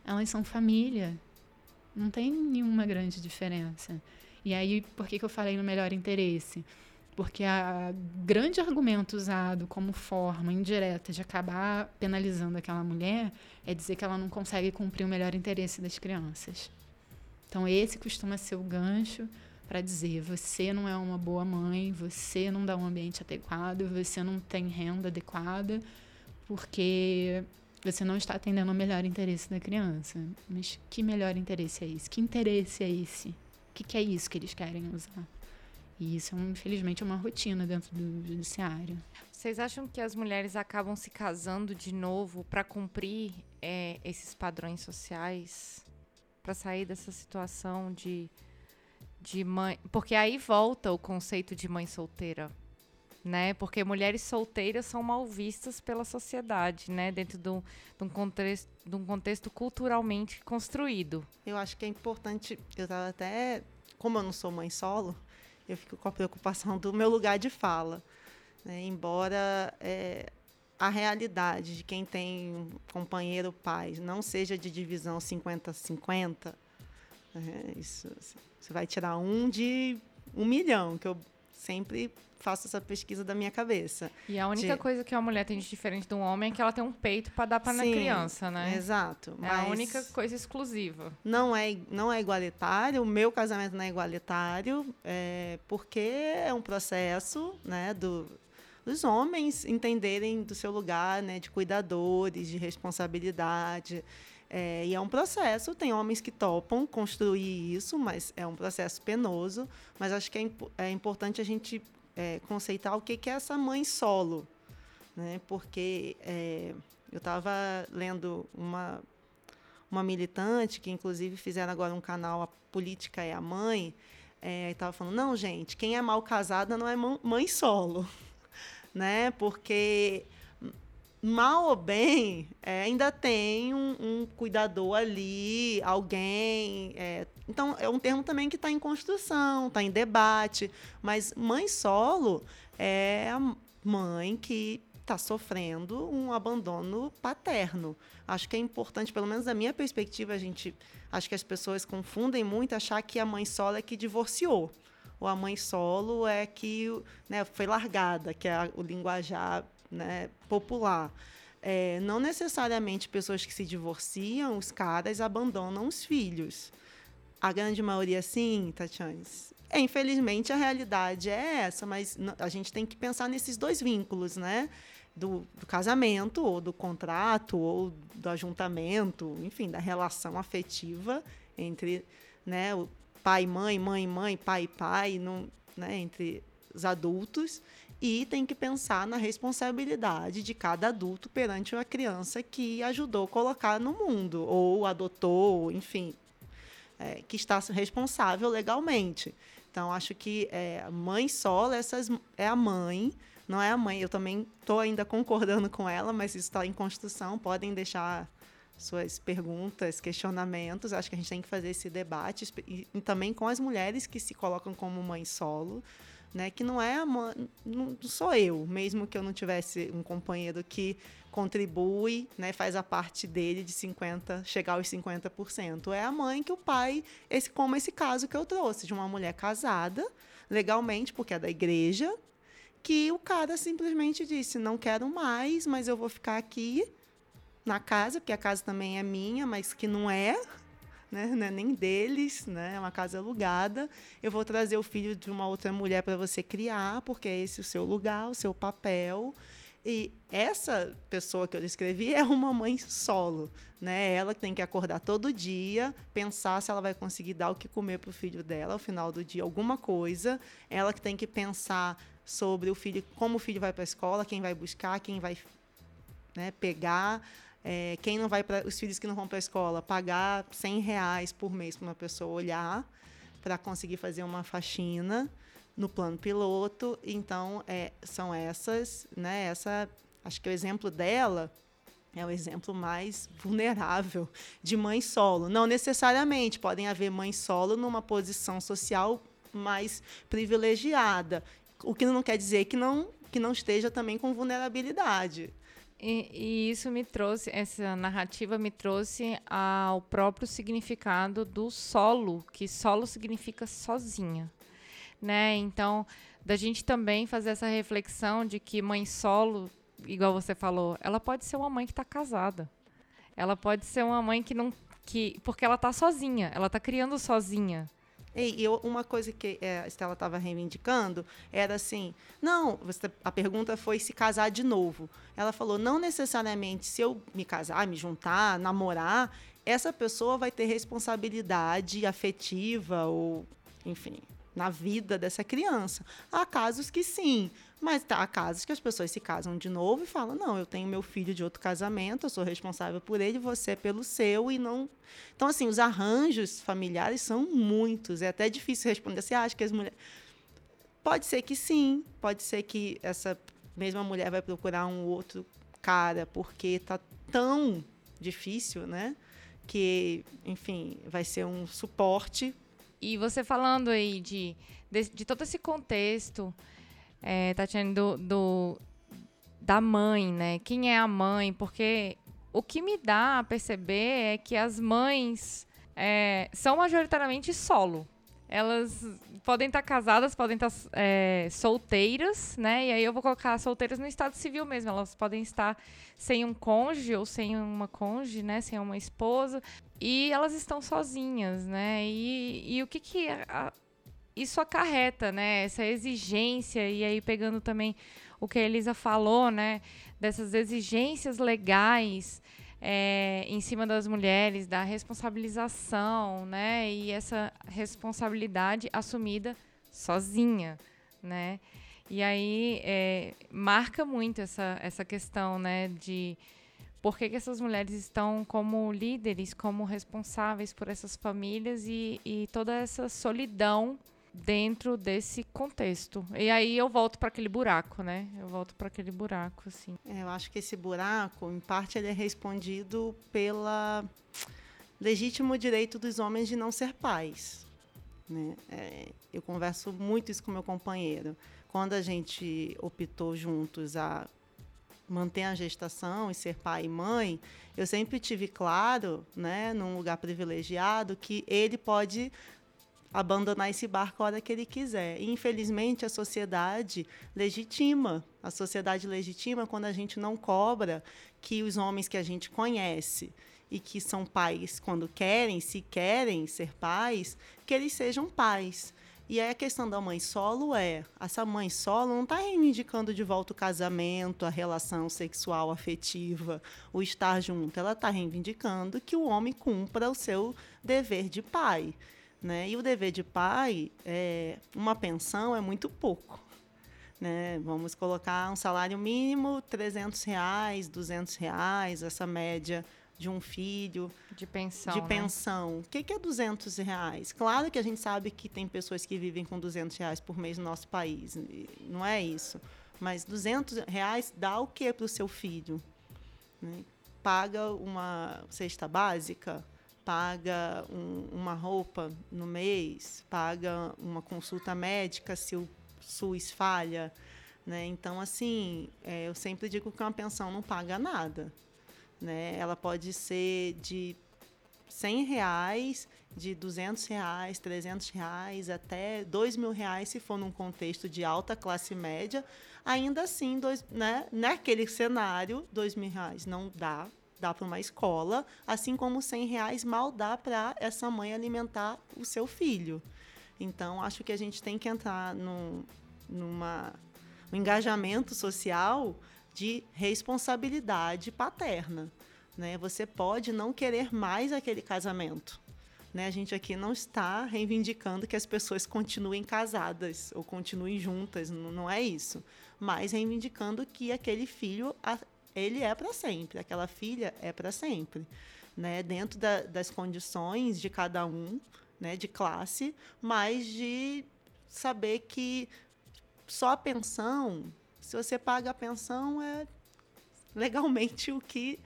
elas são família. Não tem nenhuma grande diferença. E aí, por que, que eu falei no melhor interesse? Porque o grande argumento usado como forma indireta de acabar penalizando aquela mulher é dizer que ela não consegue cumprir o melhor interesse das crianças. Então, esse costuma ser o gancho para dizer: você não é uma boa mãe, você não dá um ambiente adequado, você não tem renda adequada, porque você não está atendendo o melhor interesse da criança. Mas que melhor interesse é esse? Que interesse é esse? O que, que é isso que eles querem usar? E isso, infelizmente, é uma rotina dentro do judiciário. Vocês acham que as mulheres acabam se casando de novo para cumprir é, esses padrões sociais? Para sair dessa situação de, de mãe. Porque aí volta o conceito de mãe solteira. Né? Porque mulheres solteiras são mal vistas pela sociedade, né? Dentro de um, de um, contexto, de um contexto culturalmente construído. Eu acho que é importante. Eu estava até. Como eu não sou mãe solo, eu fico com a preocupação do meu lugar de fala. Né? Embora é, a realidade de quem tem um companheiro pai não seja de divisão 50-50, né? isso assim, você vai tirar um de um milhão, que eu sempre faço essa pesquisa da minha cabeça. E a única de... coisa que uma mulher tem de diferente um homem é que ela tem um peito para dar para a criança, né? Exato. É a única coisa exclusiva. Não é, não é igualitário. O meu casamento não é igualitário, é, porque é um processo, né, do os homens entenderem do seu lugar, né, de cuidadores, de responsabilidade. É, e é um processo, tem homens que topam construir isso, mas é um processo penoso. Mas acho que é, é importante a gente é, conceitar o que, que é essa mãe solo. Né? Porque é, eu estava lendo uma, uma militante, que inclusive fizeram agora um canal, A Política é a Mãe, é, estava falando, não, gente, quem é mal casada não é mãe solo. né? Porque mal ou bem, é, ainda tem um, um, cuidador ali, alguém. É, então, é um termo também que está em construção, está em debate. Mas mãe solo é a mãe que está sofrendo um abandono paterno. Acho que é importante, pelo menos da minha perspectiva, a gente. Acho que as pessoas confundem muito achar que a mãe solo é que divorciou. Ou a mãe solo é que né, foi largada, que é o linguajar né, popular. É, não necessariamente pessoas que se divorciam, os caras abandonam os filhos. A grande maioria, sim, Tatiane. É, infelizmente, a realidade é essa, mas a gente tem que pensar nesses dois vínculos, né? Do, do, casamento, ou do contrato, ou do ajuntamento, enfim, da relação afetiva entre né, o pai, mãe, mãe, mãe, pai, pai, no, né, entre os adultos e tem que pensar na responsabilidade de cada adulto perante a criança que ajudou a colocar no mundo, ou adotou, enfim, é, que está responsável legalmente. Então, acho que é, mãe solo essas, é a mãe, não é a mãe. Eu também estou ainda concordando com ela, mas isso está em construção. Podem deixar suas perguntas, questionamentos. Acho que a gente tem que fazer esse debate, e, e também com as mulheres que se colocam como mãe solo né? Que não é a mãe, não sou eu, mesmo que eu não tivesse um companheiro que contribui, né, faz a parte dele de 50, chegar aos 50%. É a mãe que o pai, esse como esse caso que eu trouxe de uma mulher casada legalmente, porque é da igreja, que o cara simplesmente disse: "Não quero mais, mas eu vou ficar aqui na casa, porque a casa também é minha, mas que não é, né? Não é nem deles, né? É uma casa alugada. Eu vou trazer o filho de uma outra mulher para você criar, porque é esse o seu lugar, o seu papel. E essa pessoa que eu descrevi é uma mãe solo, né? Ela tem que acordar todo dia, pensar se ela vai conseguir dar o que comer para o filho dela ao final do dia, alguma coisa. Ela que tem que pensar sobre o filho, como o filho vai para a escola, quem vai buscar, quem vai né, pegar. É, quem não vai para os filhos que não vão para a escola pagar 100 reais por mês para uma pessoa olhar para conseguir fazer uma faxina no plano piloto. Então é, são essas, né? Essa, acho que o exemplo dela é o exemplo mais vulnerável de mãe solo. Não necessariamente podem haver mães solo numa posição social mais privilegiada, o que não quer dizer que não que não esteja também com vulnerabilidade. E, e, isso me trouxe, essa narrativa me trouxe ao próprio significado do solo, que solo significa sozinha, né? Então, da gente também fazer essa reflexão de que mãe solo, igual você falou, ela pode ser uma mãe que está casada. Ela pode ser uma mãe que não que porque ela está sozinha, ela está criando sozinha. E eu, uma coisa que é, a Estela estava reivindicando era assim: não, você, a pergunta foi se casar de novo. Ela falou: não necessariamente se eu me casar, me juntar, namorar, essa pessoa vai ter responsabilidade afetiva ou, enfim, na vida dessa criança. Há casos que sim, mas tá, há casos que as pessoas se casam de novo e falam: não, eu tenho meu filho de outro casamento, eu sou responsável por ele, você é pelo seu, e não. Então, assim, os arranjos familiares são muitos. É até difícil responder. Você acha que as mulheres. Pode ser que sim, pode ser que essa mesma mulher vai procurar um outro cara, porque tá tão difícil, né? Que, enfim, vai ser um suporte. E você falando aí de, de, de todo esse contexto é, Tatiane, do, do, da mãe, né? Quem é a mãe? Porque o que me dá a perceber é que as mães é, são majoritariamente solo. Elas podem estar casadas, podem estar é, solteiras, né? E aí eu vou colocar solteiras no estado civil mesmo. Elas podem estar sem um cônjuge ou sem uma cônjuge, né? Sem uma esposa. E elas estão sozinhas, né? E, e o que que a, isso acarreta, né? Essa exigência, e aí pegando também o que a Elisa falou, né? Dessas exigências legais é, em cima das mulheres, da responsabilização, né? E essa responsabilidade assumida sozinha, né? E aí é, marca muito essa, essa questão, né? De por que, que, essas mulheres estão como líderes, como responsáveis por essas famílias e, e toda essa solidão dentro desse contexto. E aí eu volto para aquele buraco, né? Eu volto para aquele buraco, assim. É, eu acho que esse buraco, em parte, ele é respondido pela legítimo direito dos homens de não ser pais. Né? É, eu converso muito isso com meu companheiro. Quando a gente optou juntos a manter a gestação e ser pai e mãe, eu sempre tive claro, né, num lugar privilegiado, que ele pode abandonar esse barco a hora que ele quiser. E, infelizmente, a sociedade legitima. A sociedade legitima quando a gente não cobra que os homens que a gente conhece e que são pais quando querem, se querem ser pais, que eles sejam pais. E aí a questão da mãe solo é, essa mãe solo não está reivindicando de volta o casamento, a relação sexual afetiva, o estar junto. Ela está reivindicando que o homem cumpra o seu dever de pai. Né? E o dever de pai, é, uma pensão é muito pouco. Né? Vamos colocar um salário mínimo, 300 reais, 200 reais, essa média de um filho. De pensão. De né? pensão. Né? O que, que é 200 reais? Claro que a gente sabe que tem pessoas que vivem com 200 reais por mês no nosso país. Não é isso. Mas 200 reais dá o que para o seu filho? Né? Paga uma cesta básica? Paga um, uma roupa no mês, paga uma consulta médica se o SUS falha. Né? Então, assim, é, eu sempre digo que uma pensão não paga nada. Né? Ela pode ser de 100 reais, de 200 reais, 300 reais, até 2 mil reais, se for num contexto de alta classe média. Ainda assim, dois, né? naquele cenário, 2 mil reais não dá dá para uma escola, assim como 100 reais mal dá para essa mãe alimentar o seu filho. Então, acho que a gente tem que entrar num, numa, um engajamento social de responsabilidade paterna. Né? Você pode não querer mais aquele casamento. Né? A gente aqui não está reivindicando que as pessoas continuem casadas ou continuem juntas, não, é isso. Mas reivindicando que aquele filho ele é para sempre, aquela filha é para sempre, né? Dentro da, das condições de cada um, né? De classe, mas de saber que só a pensão, se você paga a pensão, é legalmente o que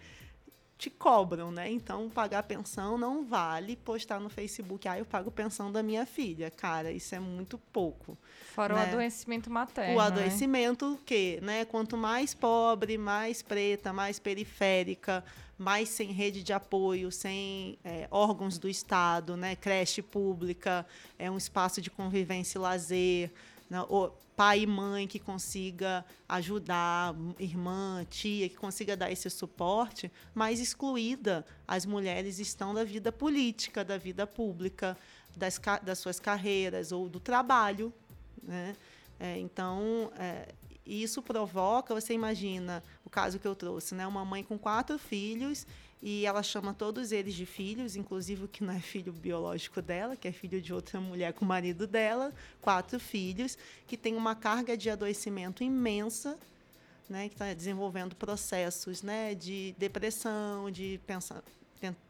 te cobram, né? Então, pagar pensão não vale postar no Facebook, ah, eu pago pensão da minha filha. Cara, isso é muito pouco. Fora né? o adoecimento materno. O né? adoecimento, né? que, né? Quanto mais pobre, mais preta, mais periférica, mais sem rede de apoio, sem é, órgãos do Estado, né? Creche pública, é um espaço de convivência e lazer. Né? pai e mãe que consiga ajudar, irmã, tia, que consiga dar esse suporte, mas excluída as mulheres estão da vida política, da vida pública, das, das suas carreiras ou do trabalho. Né? É, então, é, isso provoca, você imagina o caso que eu trouxe, né? uma mãe com quatro filhos e ela chama todos eles de filhos, inclusive o que não é filho biológico dela, que é filho de outra mulher com o marido dela, quatro filhos, que tem uma carga de adoecimento imensa, né, que está desenvolvendo processos né, de depressão, de pensa,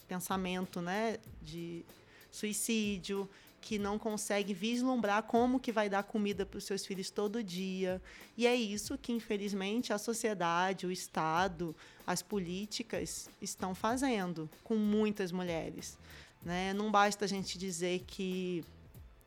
pensamento né, de suicídio, que não consegue vislumbrar como que vai dar comida para os seus filhos todo dia. E é isso que, infelizmente, a sociedade, o Estado, as políticas estão fazendo com muitas mulheres. Né? Não basta a gente dizer que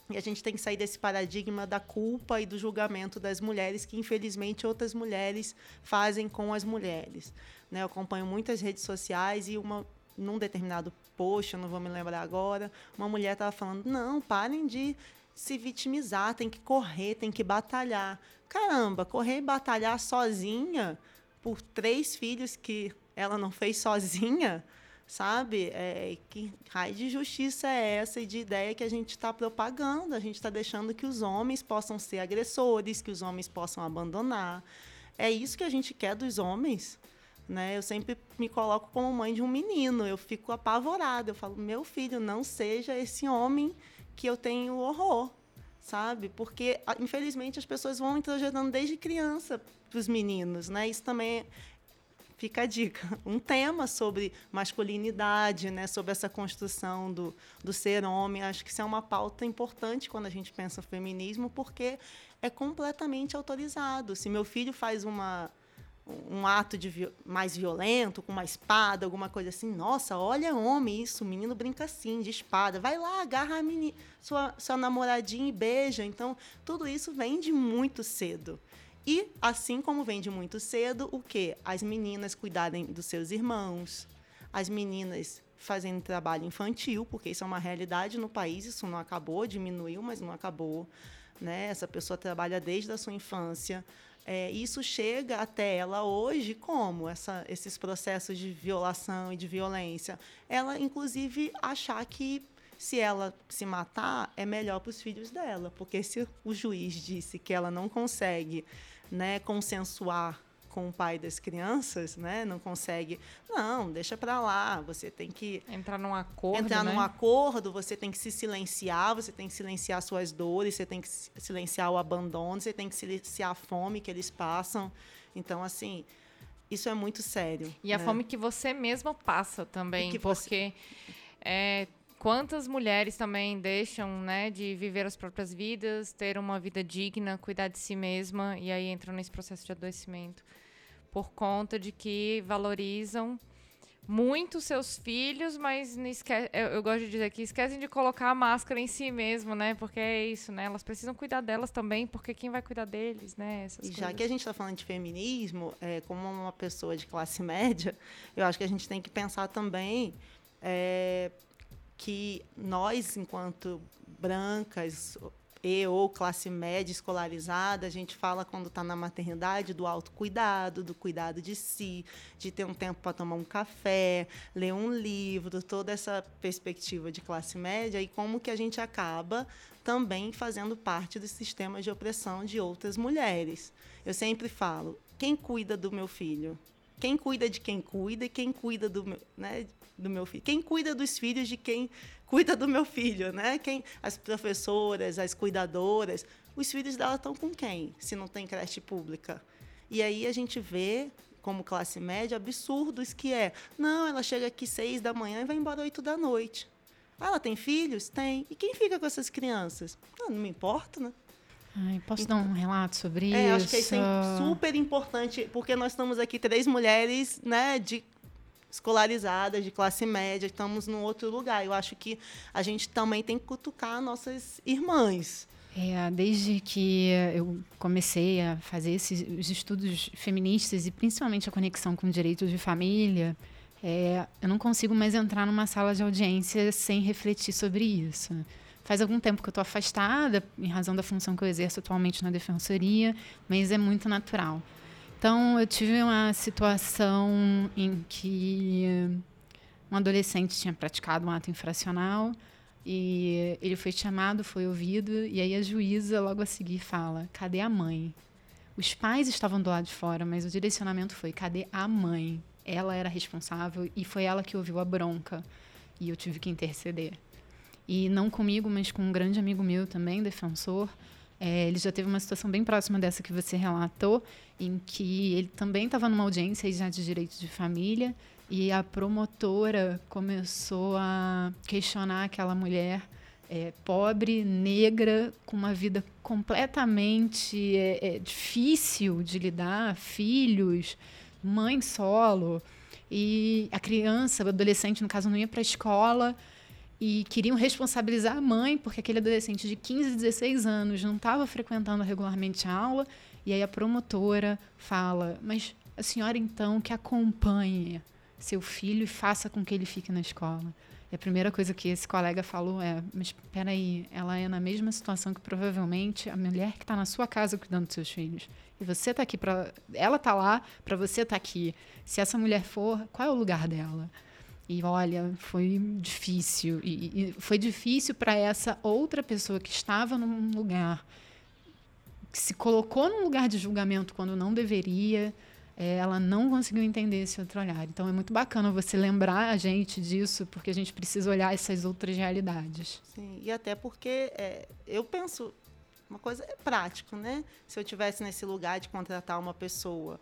e a gente tem que sair desse paradigma da culpa e do julgamento das mulheres, que infelizmente outras mulheres fazem com as mulheres. Né? Eu acompanho muitas redes sociais e uma, num determinado post, eu não vou me lembrar agora, uma mulher estava falando: não, parem de se vitimizar, tem que correr, tem que batalhar. Caramba, correr e batalhar sozinha por três filhos que ela não fez sozinha, sabe? É, que raio de justiça é essa e de ideia que a gente está propagando? A gente está deixando que os homens possam ser agressores, que os homens possam abandonar. É isso que a gente quer dos homens? Né? Eu sempre me coloco como mãe de um menino, eu fico apavorada. Eu falo, meu filho, não seja esse homem que eu tenho horror, sabe? Porque, infelizmente, as pessoas vão introjetando desde criança para os meninos, né? Isso também fica a dica. Um tema sobre masculinidade, né? sobre essa construção do, do ser homem. Acho que isso é uma pauta importante quando a gente pensa feminismo, porque é completamente autorizado. Se meu filho faz uma, um ato de mais violento, com uma espada, alguma coisa assim, nossa, olha homem isso, o menino brinca assim, de espada. Vai lá, agarra a sua, sua namoradinha e beija. Então, tudo isso vem de muito cedo. E, assim como vem de muito cedo, o quê? As meninas cuidarem dos seus irmãos, as meninas fazendo trabalho infantil, porque isso é uma realidade no país, isso não acabou, diminuiu, mas não acabou. Né? Essa pessoa trabalha desde a sua infância. É, isso chega até ela hoje como essa, esses processos de violação e de violência. Ela, inclusive, achar que se ela se matar, é melhor para os filhos dela, porque se o juiz disse que ela não consegue né, consensuar com o pai das crianças, né? Não consegue. Não, deixa para lá. Você tem que entrar num acordo. Entrar né? num acordo. Você tem que se silenciar. Você tem que silenciar suas dores. Você tem que silenciar o abandono. Você tem que silenciar a fome que eles passam. Então, assim, isso é muito sério. E né? a fome que você mesmo passa também, porque você... é, quantas mulheres também deixam, né, de viver as próprias vidas, ter uma vida digna, cuidar de si mesma e aí entram nesse processo de adoecimento por conta de que valorizam muito seus filhos, mas esque... eu, eu, gosto de dizer que esquecem de colocar a máscara em si mesmo, né? Porque é isso, né? Elas precisam cuidar delas também, porque quem vai cuidar deles, né? Essas e coisas. já que a gente está falando de feminismo, é, como uma pessoa de classe média, eu acho que a gente tem que pensar também é, que nós, enquanto brancas e ou classe média escolarizada, a gente fala quando está na maternidade do autocuidado, do cuidado de si, de ter um tempo para tomar um café, ler um livro, toda essa perspectiva de classe média e como que a gente acaba também fazendo parte do sistema de opressão de outras mulheres. Eu sempre falo, quem cuida do meu filho? Quem cuida de quem cuida e quem cuida do meu, né, do meu filho? Quem cuida dos filhos de quem cuida do meu filho, né? Quem, as professoras, as cuidadoras, os filhos dela estão com quem? Se não tem creche pública. E aí a gente vê como classe média absurdos que é, não, ela chega aqui seis da manhã e vai embora oito da noite. Ah, ela tem filhos? Tem. E quem fica com essas crianças? Não, não me importa, né? Ai, posso então, dar um relato sobre é, isso? Acho que isso é super importante, porque nós estamos aqui três mulheres, né, de escolarizadas, de classe média, estamos num outro lugar. Eu acho que a gente também tem que cutucar nossas irmãs. É, desde que eu comecei a fazer esses os estudos feministas e principalmente a conexão com direitos de família, é, eu não consigo mais entrar numa sala de audiência sem refletir sobre isso. Faz algum tempo que eu estou afastada, em razão da função que eu exerço atualmente na defensoria, mas é muito natural. Então, eu tive uma situação em que um adolescente tinha praticado um ato infracional e ele foi chamado, foi ouvido, e aí a juíza logo a seguir fala: cadê a mãe? Os pais estavam do lado de fora, mas o direcionamento foi: cadê a mãe? Ela era responsável e foi ela que ouviu a bronca e eu tive que interceder. E não comigo, mas com um grande amigo meu também, defensor. É, ele já teve uma situação bem próxima dessa que você relatou, em que ele também estava numa audiência já de direitos de família e a promotora começou a questionar aquela mulher é, pobre, negra, com uma vida completamente é, é difícil de lidar, filhos, mãe solo. E a criança, o adolescente, no caso, não ia para a escola e queriam responsabilizar a mãe, porque aquele adolescente de 15, 16 anos não estava frequentando regularmente a aula, e aí a promotora fala: Mas a senhora então que acompanhe seu filho e faça com que ele fique na escola. E a primeira coisa que esse colega falou é: Mas espera aí, ela é na mesma situação que provavelmente a mulher que está na sua casa cuidando dos seus filhos. E você está aqui para. Ela está lá para você estar tá aqui. Se essa mulher for, qual é o lugar dela? E olha, foi difícil. E, e foi difícil para essa outra pessoa que estava num lugar, que se colocou num lugar de julgamento quando não deveria. É, ela não conseguiu entender esse outro olhar. Então é muito bacana você lembrar a gente disso, porque a gente precisa olhar essas outras realidades. Sim, e até porque é, eu penso, uma coisa é prático, né? Se eu tivesse nesse lugar de contratar uma pessoa,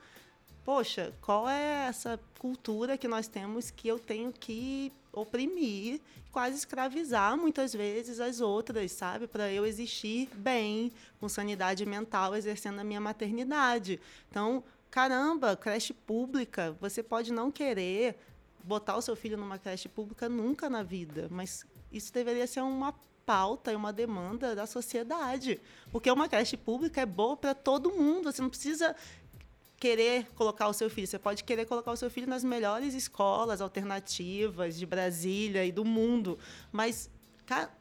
poxa, qual é essa cultura que nós temos que eu tenho que oprimir, quase escravizar muitas vezes as outras, sabe? Para eu existir bem, com sanidade mental, exercendo a minha maternidade. Então, caramba, creche pública, você pode não querer botar o seu filho numa creche pública nunca na vida, mas isso deveria ser uma pauta e uma demanda da sociedade. Porque uma creche pública é boa para todo mundo. Você não precisa querer colocar o seu filho. Você pode querer colocar o seu filho nas melhores escolas alternativas de Brasília e do mundo, mas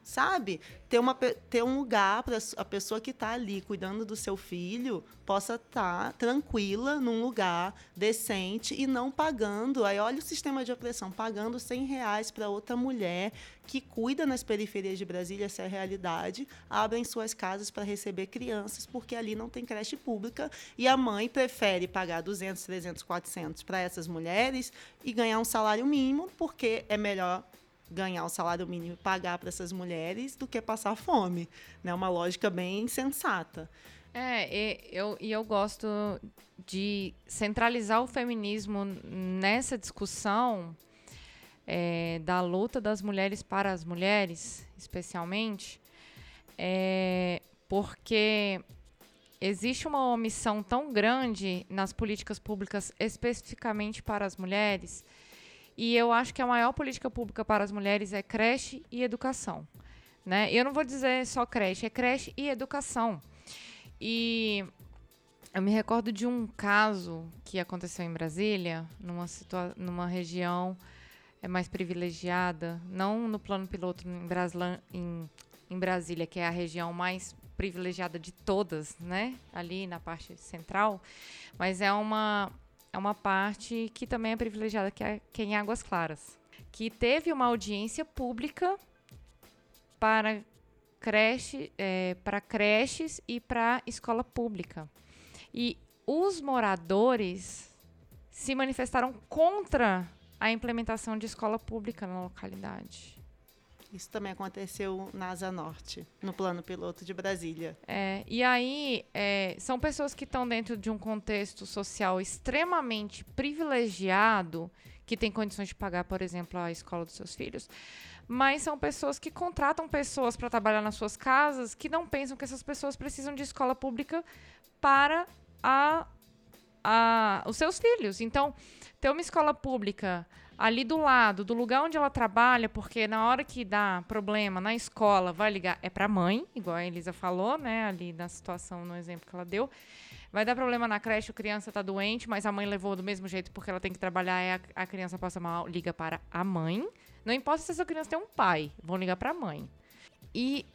sabe, ter, uma, ter um lugar para a pessoa que está ali cuidando do seu filho possa estar tá tranquila num lugar decente e não pagando. Aí olha o sistema de opressão, pagando 100 reais para outra mulher que cuida nas periferias de Brasília, essa é a realidade, abrem suas casas para receber crianças, porque ali não tem creche pública e a mãe prefere pagar 200, 300, 400 para essas mulheres e ganhar um salário mínimo, porque é melhor ganhar o salário mínimo e pagar para essas mulheres do que passar fome. É né? uma lógica bem sensata. É, e eu, e eu gosto de centralizar o feminismo nessa discussão é, da luta das mulheres para as mulheres, especialmente, é, porque existe uma omissão tão grande nas políticas públicas especificamente para as mulheres e eu acho que a maior política pública para as mulheres é creche e educação. Né? Eu não vou dizer só creche, é creche e educação. E eu me recordo de um caso que aconteceu em Brasília, numa, situa numa região é, mais privilegiada, não no plano piloto em, Braslan em, em Brasília, que é a região mais privilegiada de todas, né? Ali na parte central, mas é uma é uma parte que também é privilegiada, que é, que é em Águas Claras, que teve uma audiência pública para creche, é, para creches e para escola pública. E os moradores se manifestaram contra a implementação de escola pública na localidade. Isso também aconteceu na Asa Norte, no plano piloto de Brasília. É, e aí, é, são pessoas que estão dentro de um contexto social extremamente privilegiado, que tem condições de pagar, por exemplo, a escola dos seus filhos, mas são pessoas que contratam pessoas para trabalhar nas suas casas que não pensam que essas pessoas precisam de escola pública para a, a, os seus filhos. Então, ter uma escola pública ali do lado, do lugar onde ela trabalha, porque na hora que dá problema na escola, vai ligar, é para a mãe, igual a Elisa falou, né, ali na situação, no exemplo que ela deu. Vai dar problema na creche, a criança está doente, mas a mãe levou do mesmo jeito porque ela tem que trabalhar a, a criança passa mal, liga para a mãe. Não importa se essa criança tem um pai, vão ligar para a mãe. E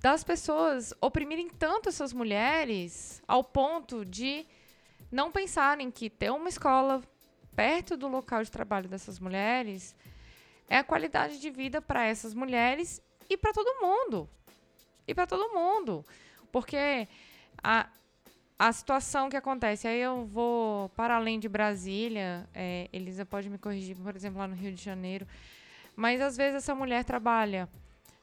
das pessoas oprimirem tanto essas mulheres ao ponto de não pensarem que ter uma escola perto do local de trabalho dessas mulheres é a qualidade de vida para essas mulheres e para todo mundo. E para todo mundo. Porque a, a situação que acontece, aí eu vou para além de Brasília, é, Elisa pode me corrigir, por exemplo, lá no Rio de Janeiro, mas às vezes essa mulher trabalha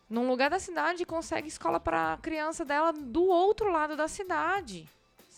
num lugar da cidade e consegue escola para a criança dela do outro lado da cidade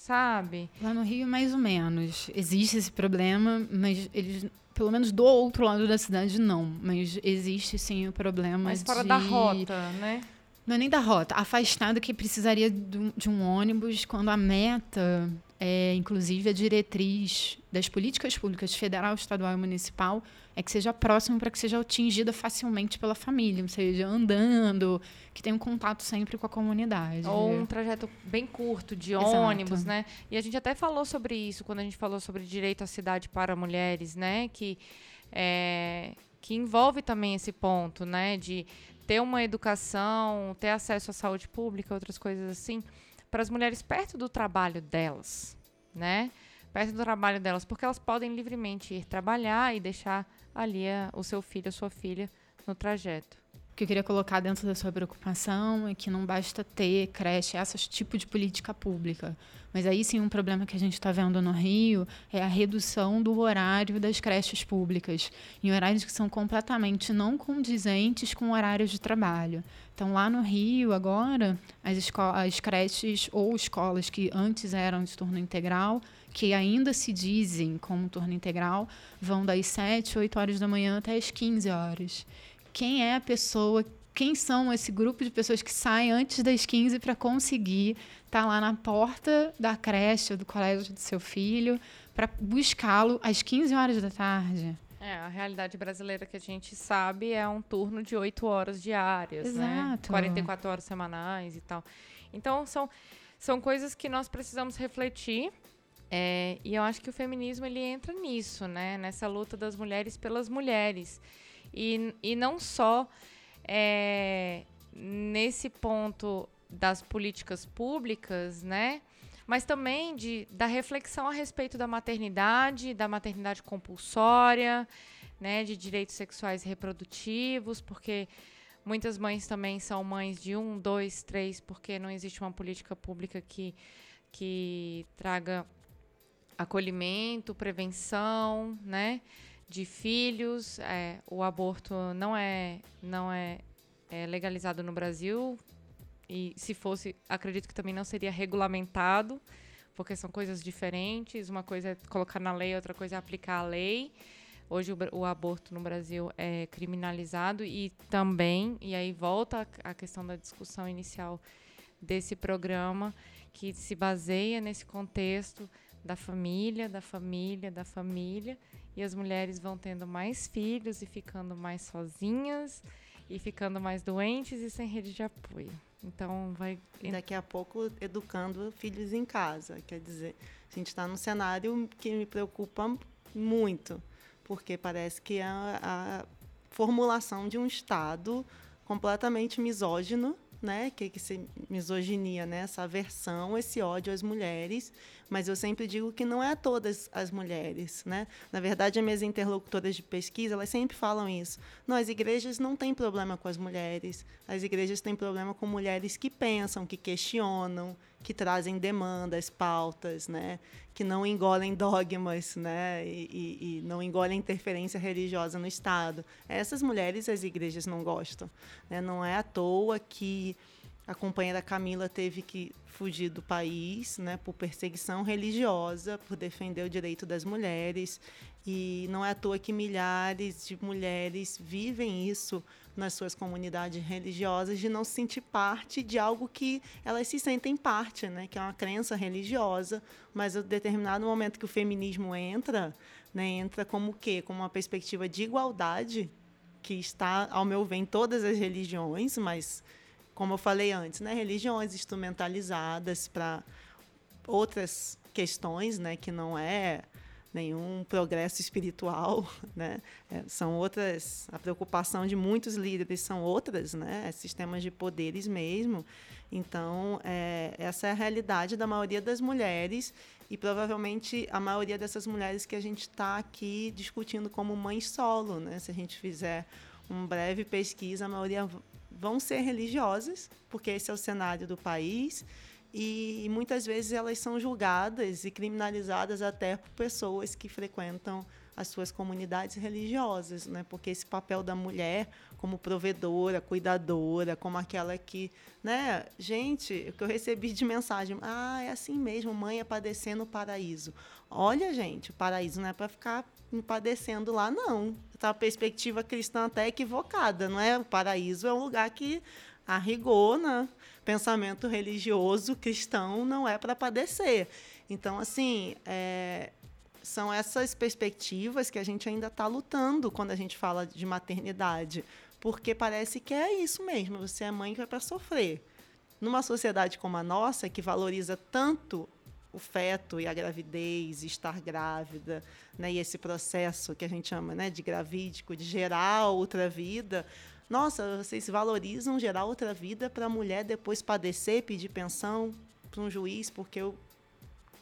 sabe? Lá no Rio, mais ou menos. Existe esse problema, mas eles, pelo menos do outro lado da cidade, não. Mas existe sim o problema. Mas fora de... da rota, né? Não é nem da rota. Afastado que precisaria de um ônibus quando a meta é, inclusive a diretriz das políticas públicas federal, estadual e municipal é que seja próximo para que seja atingida facilmente pela família, ou seja, andando, que tenha um contato sempre com a comunidade. Ou um trajeto bem curto de Exato. ônibus, né? E a gente até falou sobre isso quando a gente falou sobre direito à cidade para mulheres, né? Que é, que envolve também esse ponto, né? De ter uma educação, ter acesso à saúde pública, outras coisas assim para as mulheres perto do trabalho delas, né? perto do trabalho delas, porque elas podem livremente ir trabalhar e deixar ali a, o seu filho, a sua filha no trajeto. O que eu queria colocar dentro da sua preocupação é que não basta ter creche, esse tipo de política pública. Mas aí sim um problema que a gente está vendo no Rio é a redução do horário das creches públicas, em horários que são completamente não condizentes com horários de trabalho. Então, lá no Rio, agora, as, as creches ou escolas que antes eram de turno integral, que ainda se dizem como turno integral, vão das 7, 8 horas da manhã até as 15 horas quem é a pessoa, quem são esse grupo de pessoas que saem antes das 15 para conseguir estar tá lá na porta da creche ou do colégio do seu filho para buscá-lo às 15 horas da tarde. É, a realidade brasileira que a gente sabe é um turno de 8 horas diárias, né? Exato. né? 44 horas semanais e tal. Então, são, são coisas que nós precisamos refletir. É, e eu acho que o feminismo ele entra nisso, né? Nessa luta das mulheres pelas mulheres. E, e não só é, nesse ponto das políticas públicas, né? Mas também de, da reflexão a respeito da maternidade, da maternidade compulsória, né? De direitos sexuais e reprodutivos, porque muitas mães também são mães de um, dois, três, porque não existe uma política pública que, que traga acolhimento, prevenção, né? De filhos. É, o aborto não é, não é, é legalizado no Brasil. E se fosse, acredito que também não seria regulamentado, porque são coisas diferentes. Uma coisa é colocar na lei, outra coisa é aplicar a lei. Hoje o, o, aborto no Brasil é criminalizado e também, e aí volta a, a questão da discussão inicial desse programa, que se baseia nesse contexto da família, da família, da família, e as mulheres vão tendo mais filhos e ficando mais sozinhas e ficando mais doentes e sem rede de apoio. Então vai. E daqui a pouco educando filhos em casa. Quer dizer, a gente está num cenário que me preocupa muito, porque parece que é a, a formulação de um Estado completamente misógino né, que, que se misoginia, né, essa aversão, esse ódio às mulheres, mas eu sempre digo que não é todas as mulheres, né? Na verdade, as minhas interlocutoras de pesquisa, elas sempre falam isso. Não, as igrejas não têm problema com as mulheres, as igrejas têm problema com mulheres que pensam, que questionam, que trazem demandas, pautas, né? que não engolem dogmas né? E, e, e, não engolem interferência religiosa no Estado. Essas mulheres as igrejas não gostam. Né? Não é à toa que a companheira Camila teve que fugir do país né, por perseguição religiosa, por defender o direito das mulheres. E não é à toa que milhares de mulheres vivem isso nas suas comunidades religiosas de não se sentir parte de algo que elas se sentem parte, né? Que é uma crença religiosa, mas em determinado momento que o feminismo entra, né? Entra como o quê? Como uma perspectiva de igualdade que está, ao meu ver, em todas as religiões, mas como eu falei antes, né? Religiões instrumentalizadas para outras questões, né? Que não é nenhum progresso espiritual, né? É, são outras, a preocupação de muitos líderes são outras, né? É sistemas de poderes mesmo. Então, é, essa é a realidade da maioria das mulheres e provavelmente a maioria dessas mulheres que a gente está aqui discutindo como mães solo, né? Se a gente fizer uma breve pesquisa, a maioria vão ser religiosas, porque esse é o cenário do país e muitas vezes elas são julgadas e criminalizadas até por pessoas que frequentam as suas comunidades religiosas, né? Porque esse papel da mulher como provedora, cuidadora, como aquela que, né? Gente, o que eu recebi de mensagem, ah, é assim mesmo, mãe é padecer no paraíso. Olha, gente, o paraíso não é para ficar padecendo lá, não. Tá a perspectiva cristã até equivocada, não é? O paraíso é um lugar que a rigor, né? pensamento religioso cristão não é para padecer. Então, assim, é, são essas perspectivas que a gente ainda está lutando quando a gente fala de maternidade, porque parece que é isso mesmo, você é mãe que vai para sofrer. Numa sociedade como a nossa, que valoriza tanto o feto e a gravidez, estar grávida, né, e esse processo que a gente chama né, de gravídico, de gerar outra vida, nossa, vocês valorizam gerar outra vida para a mulher depois padecer, pedir pensão para um juiz, porque o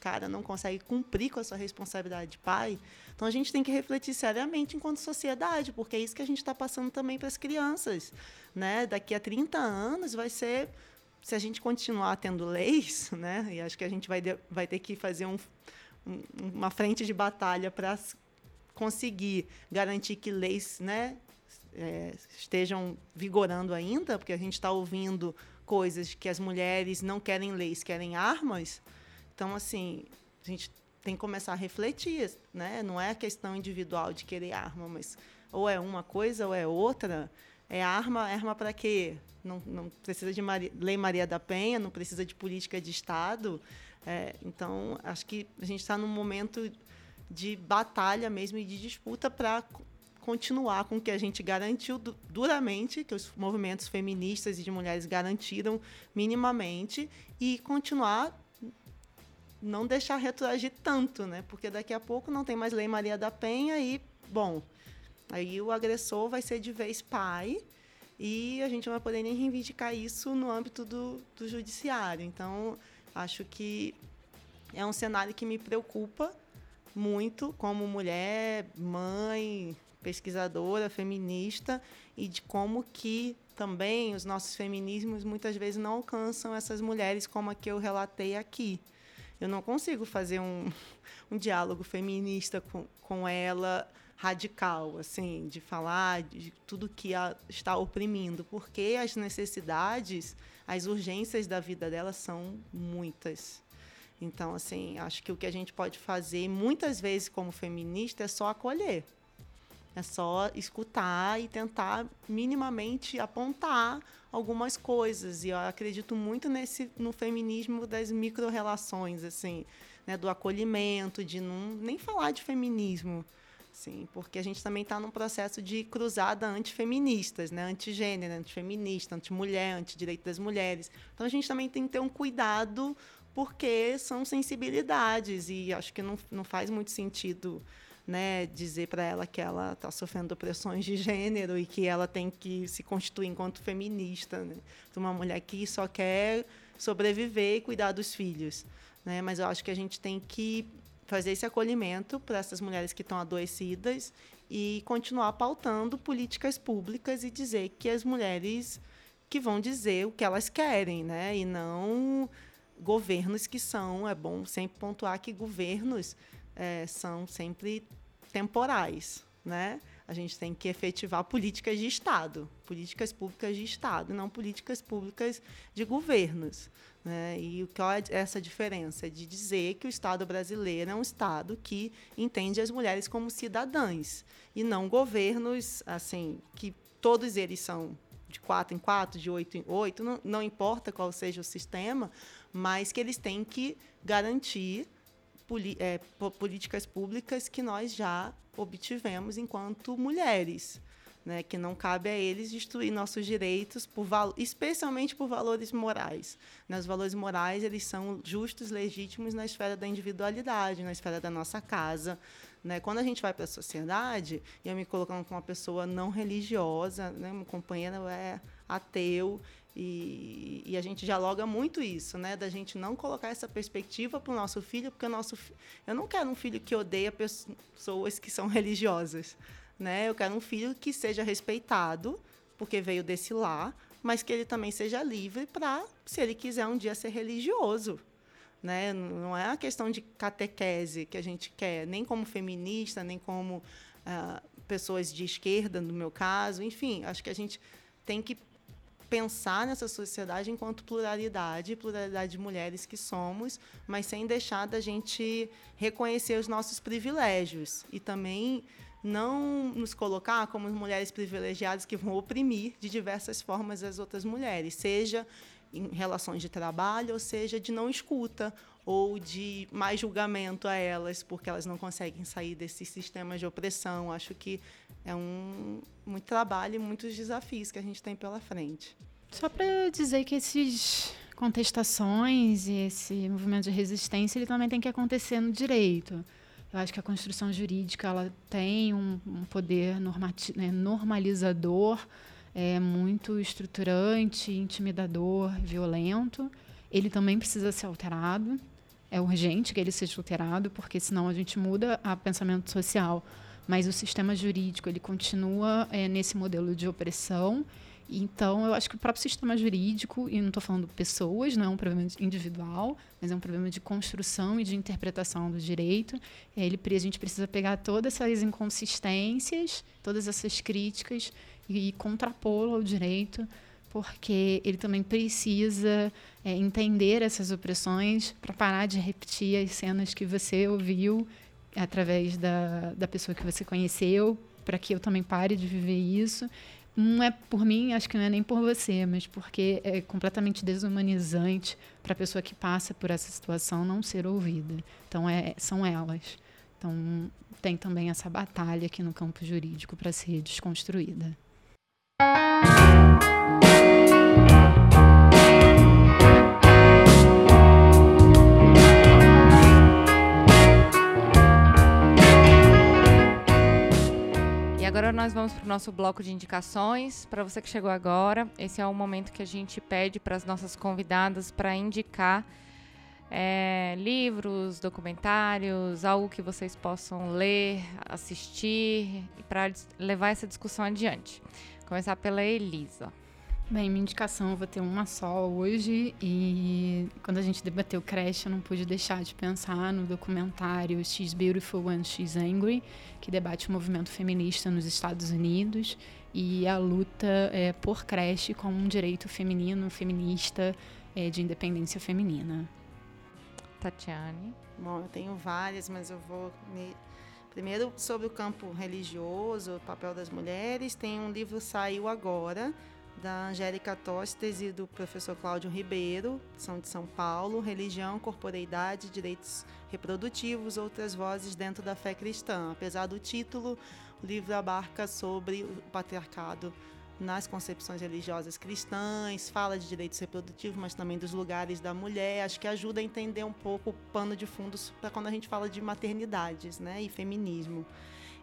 cara não consegue cumprir com a sua responsabilidade de pai. Então a gente tem que refletir seriamente enquanto sociedade, porque é isso que a gente está passando também para as crianças. Né? Daqui a 30 anos vai ser. Se a gente continuar tendo leis, né? e acho que a gente vai, vai ter que fazer um, um, uma frente de batalha para conseguir garantir que leis né, é, estejam vigorando ainda, porque a gente está ouvindo coisas que as mulheres não querem leis, querem armas. Então, assim, a gente tem que começar a refletir, né? Não é questão individual de querer arma, mas ou é uma coisa ou é outra. É arma, arma para quê? Não, não precisa de Maria, Lei Maria da Penha, não precisa de política de Estado. É, então, acho que a gente está num momento de batalha mesmo e de disputa para continuar com o que a gente garantiu duramente, que os movimentos feministas e de mulheres garantiram minimamente, e continuar não deixar retroagir tanto, né? Porque daqui a pouco não tem mais Lei Maria da Penha e, bom, aí o agressor vai ser de vez pai e a gente não vai poder nem reivindicar isso no âmbito do, do judiciário. Então, acho que é um cenário que me preocupa muito como mulher, mãe, pesquisadora, feminista e de como que também os nossos feminismos muitas vezes não alcançam essas mulheres como a que eu relatei aqui. Eu não consigo fazer um, um diálogo feminista com, com ela radical, assim, de falar de tudo que a, está oprimindo, porque as necessidades, as urgências da vida dela são muitas. Então, assim, acho que o que a gente pode fazer, muitas vezes como feminista, é só acolher. É só escutar e tentar minimamente apontar algumas coisas. E eu acredito muito nesse no feminismo das micro-relações, assim, né, do acolhimento, de não nem falar de feminismo, sim, porque a gente também está num processo de cruzada antifeministas, né, antigênero, antifeminista, antimulher, antidireito das mulheres. Então a gente também tem que ter um cuidado porque são sensibilidades e acho que não, não faz muito sentido né, dizer para ela que ela está sofrendo pressões de gênero e que ela tem que se constituir enquanto feminista, né? uma mulher que só quer sobreviver e cuidar dos filhos, né? Mas eu acho que a gente tem que fazer esse acolhimento para essas mulheres que estão adoecidas e continuar pautando políticas públicas e dizer que as mulheres que vão dizer o que elas querem, né? E não governos que são, é bom sempre pontuar que governos é, são sempre temporais, né? A gente tem que efetivar políticas de Estado, políticas públicas de Estado, não políticas públicas de governos. Né? E qual é essa diferença? De dizer que o Estado brasileiro é um Estado que entende as mulheres como cidadãs e não governos assim que todos eles são de quatro em quatro, de oito em oito, não, não importa qual seja o sistema, mas que eles têm que garantir é, políticas públicas que nós já obtivemos enquanto mulheres. Né, que não cabe a eles destruir nossos direitos, por especialmente por valores morais. Né, os valores morais eles são justos, legítimos na esfera da individualidade, na esfera da nossa casa. Né? Quando a gente vai para a sociedade, e eu me colocando como uma pessoa não religiosa, né, uma companheira é ateu, e, e, a gente dialoga muito isso, né? Da gente não colocar essa perspectiva para o nosso filho, porque o nosso eu não quero um filho que odeia pessoas que são religiosas, né? Eu quero um filho que seja respeitado, porque veio desse lar, mas que ele também seja livre para, se ele quiser um dia ser religioso, né? Não é a questão de catequese que a gente quer, nem como feminista, nem como ah, pessoas de esquerda, no meu caso, enfim, acho que a gente tem que pensar nessa sociedade enquanto pluralidade, pluralidade de mulheres que somos, mas sem deixar da gente reconhecer os nossos privilégios. E também não nos colocar como mulheres privilegiadas que vão oprimir de diversas formas as outras mulheres, seja em relações de trabalho, ou seja, de não escuta ou de mais julgamento a elas, porque elas não conseguem sair desses sistemas de opressão. Acho que é um muito trabalho e muitos desafios que a gente tem pela frente. Só para dizer que esses contestações e esse movimento de resistência ele também tem que acontecer no direito. Eu acho que a construção jurídica ela tem um, um poder né, normalizador é, muito estruturante, intimidador, violento. Ele também precisa ser alterado. É urgente que ele seja alterado, porque senão a gente muda o pensamento social. Mas o sistema jurídico ele continua é, nesse modelo de opressão então, eu acho que o próprio sistema jurídico, e não estou falando pessoas, não é um problema individual, mas é um problema de construção e de interpretação do direito. Ele, a gente precisa pegar todas essas inconsistências, todas essas críticas e, e contrapô-lo ao direito, porque ele também precisa é, entender essas opressões para parar de repetir as cenas que você ouviu através da, da pessoa que você conheceu, para que eu também pare de viver isso não é por mim, acho que não é nem por você, mas porque é completamente desumanizante para a pessoa que passa por essa situação não ser ouvida. Então, é, são elas. Então, tem também essa batalha aqui no campo jurídico para ser desconstruída. Agora nós vamos para o nosso bloco de indicações. Para você que chegou agora, esse é o momento que a gente pede para as nossas convidadas para indicar é, livros, documentários, algo que vocês possam ler, assistir, para levar essa discussão adiante. Começar pela Elisa. Bem, minha indicação eu vou ter uma só hoje e quando a gente debateu Crash eu não pude deixar de pensar no documentário She's Beautiful and She's Angry, que debate o movimento feminista nos Estados Unidos e a luta é, por creche como um direito feminino, feminista, é, de independência feminina. Tatiane. Bom, eu tenho várias, mas eu vou me... Primeiro, sobre o campo religioso, o papel das mulheres, tem um livro saiu agora, da Angélica Tostes e do professor Cláudio Ribeiro, são de São Paulo, Religião, Corporeidade, Direitos Reprodutivos, Outras Vozes dentro da Fé Cristã. Apesar do título, o livro abarca sobre o patriarcado nas concepções religiosas cristãs, fala de direitos reprodutivos, mas também dos lugares da mulher. Acho que ajuda a entender um pouco o pano de fundo para quando a gente fala de maternidades né, e feminismo.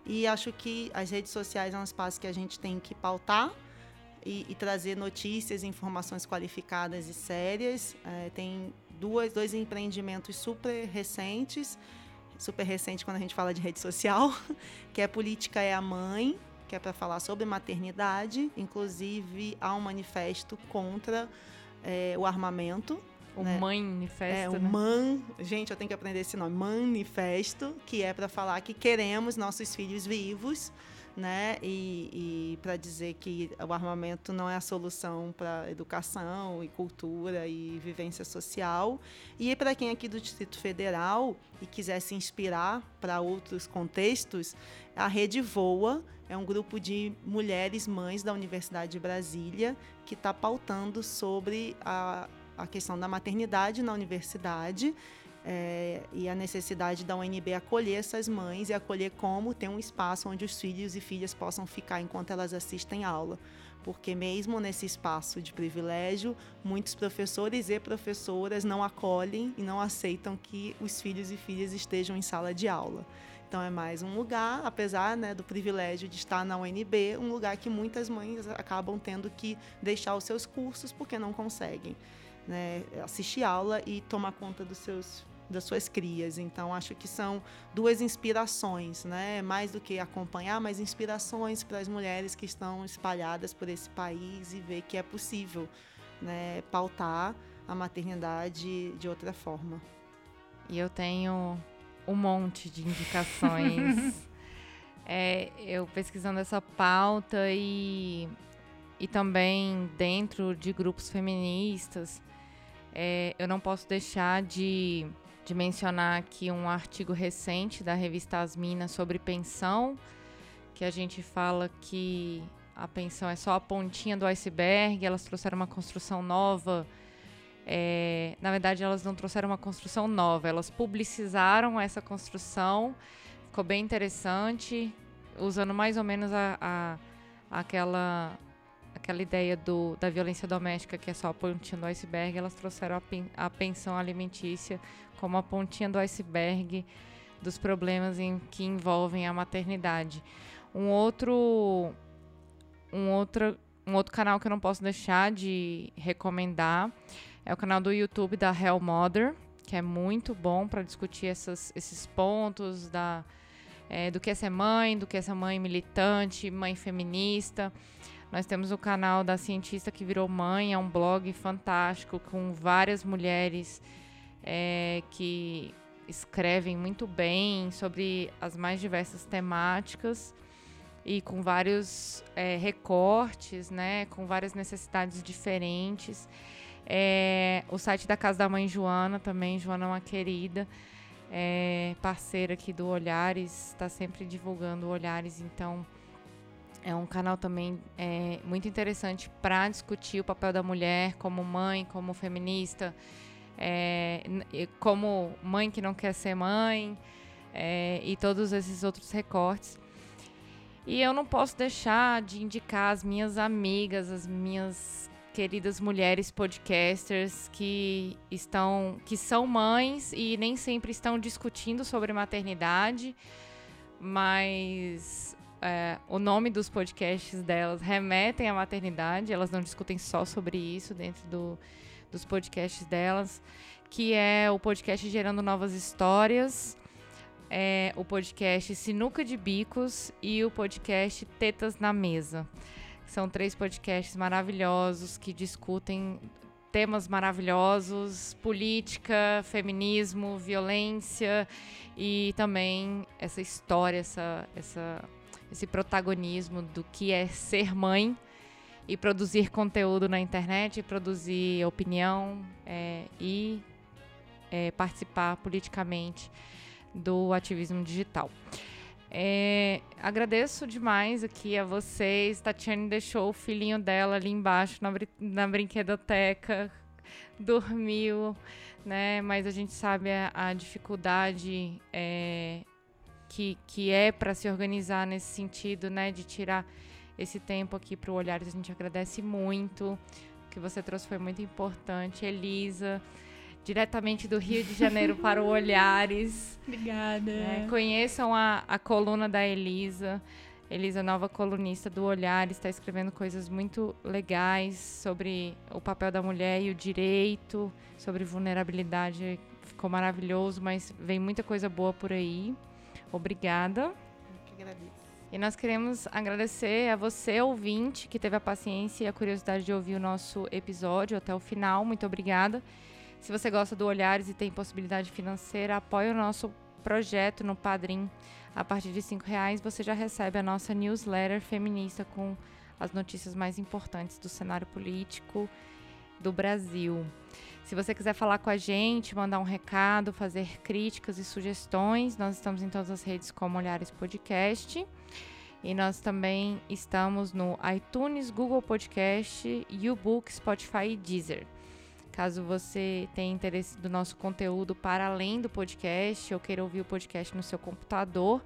E acho que as redes sociais é um espaço que a gente tem que pautar e, e trazer notícias, informações qualificadas e sérias. É, tem duas, dois empreendimentos super recentes, super recente quando a gente fala de rede social, que é Política é a Mãe, que é para falar sobre maternidade. Inclusive, há um manifesto contra é, o armamento. O né? manifesto. É, o né? man. Gente, eu tenho que aprender esse nome. Manifesto, que é para falar que queremos nossos filhos vivos né? E, e para dizer que o armamento não é a solução para educação e cultura e vivência social. E para quem é aqui do Distrito Federal e quiser se inspirar para outros contextos, a Rede Voa é um grupo de mulheres mães da Universidade de Brasília que está pautando sobre a, a questão da maternidade na universidade é, e a necessidade da UNB acolher essas mães e acolher como ter um espaço onde os filhos e filhas possam ficar enquanto elas assistem aula. Porque mesmo nesse espaço de privilégio, muitos professores e professoras não acolhem e não aceitam que os filhos e filhas estejam em sala de aula. Então é mais um lugar, apesar né, do privilégio de estar na UNB, um lugar que muitas mães acabam tendo que deixar os seus cursos porque não conseguem né, assistir aula e tomar conta dos seus das suas crias. Então acho que são duas inspirações, né? Mais do que acompanhar, mas inspirações para as mulheres que estão espalhadas por esse país e ver que é possível, né, pautar a maternidade de outra forma. E eu tenho um monte de indicações. é, eu pesquisando essa pauta e, e também dentro de grupos feministas, é, eu não posso deixar de, de mencionar aqui um artigo recente da revista As Minas sobre pensão, que a gente fala que a pensão é só a pontinha do iceberg, elas trouxeram uma construção nova. É, na verdade, elas não trouxeram uma construção nova, elas publicizaram essa construção, ficou bem interessante, usando mais ou menos a, a aquela aquela ideia do, da violência doméstica que é só a pontinha do iceberg, elas trouxeram a, a pensão alimentícia como a pontinha do iceberg dos problemas em, que envolvem a maternidade. Um outro, um outro, um outro canal que eu não posso deixar de recomendar é o canal do YouTube da Hell Mother, que é muito bom para discutir essas, esses pontos da, é, do que é ser mãe, do que é ser mãe militante, mãe feminista. Nós temos o canal da Cientista que Virou Mãe, é um blog fantástico com várias mulheres é, que escrevem muito bem sobre as mais diversas temáticas e com vários é, recortes, né, com várias necessidades diferentes. É, o site da Casa da Mãe Joana também, Joana é uma querida, é, parceira aqui do Olhares, está sempre divulgando Olhares, então é um canal também é, muito interessante para discutir o papel da mulher como mãe, como feminista, é, como mãe que não quer ser mãe é, e todos esses outros recortes. E eu não posso deixar de indicar as minhas amigas, as minhas queridas mulheres podcasters que estão que são mães e nem sempre estão discutindo sobre maternidade, mas é, o nome dos podcasts delas remetem à maternidade, elas não discutem só sobre isso dentro do, dos podcasts delas, que é o podcast Gerando Novas Histórias, é o podcast Sinuca de Bicos e o podcast Tetas na Mesa. São três podcasts maravilhosos que discutem temas maravilhosos: política, feminismo, violência e também essa história, essa, essa, esse protagonismo do que é ser mãe e produzir conteúdo na internet, produzir opinião é, e é, participar politicamente do ativismo digital. É, agradeço demais aqui a vocês. Tatiane deixou o filhinho dela ali embaixo na, na brinquedoteca, dormiu, né? Mas a gente sabe a, a dificuldade é, que, que é para se organizar nesse sentido, né? De tirar esse tempo aqui para o Olhares. A gente agradece muito. O que você trouxe foi muito importante. Elisa diretamente do Rio de Janeiro para o Olhares. Obrigada. É, conheçam a, a coluna da Elisa. Elisa, nova colunista do Olhares, está escrevendo coisas muito legais sobre o papel da mulher e o direito, sobre vulnerabilidade. Ficou maravilhoso, mas vem muita coisa boa por aí. Obrigada. E nós queremos agradecer a você, ouvinte, que teve a paciência e a curiosidade de ouvir o nosso episódio até o final. Muito obrigada. Se você gosta do Olhares e tem possibilidade financeira, apoie o nosso projeto no Padrim. A partir de R$ reais você já recebe a nossa newsletter feminista com as notícias mais importantes do cenário político do Brasil. Se você quiser falar com a gente, mandar um recado, fazer críticas e sugestões, nós estamos em todas as redes como Olhares Podcast. E nós também estamos no iTunes, Google Podcast, YouBook, Spotify e Deezer. Caso você tenha interesse do nosso conteúdo para além do podcast ou queira ouvir o podcast no seu computador,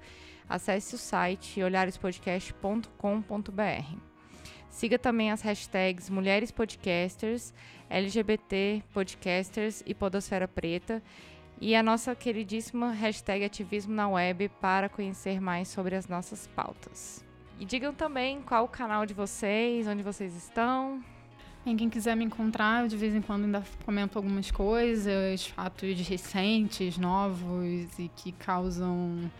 acesse o site olharespodcast.com.br. Siga também as hashtags Mulheres Podcasters, LGBT Podcasters e Podosfera Preta e a nossa queridíssima hashtag Ativismo na Web para conhecer mais sobre as nossas pautas. E digam também qual o canal de vocês, onde vocês estão. Quem quiser me encontrar, eu de vez em quando ainda comento algumas coisas, fatos recentes, novos e que causam,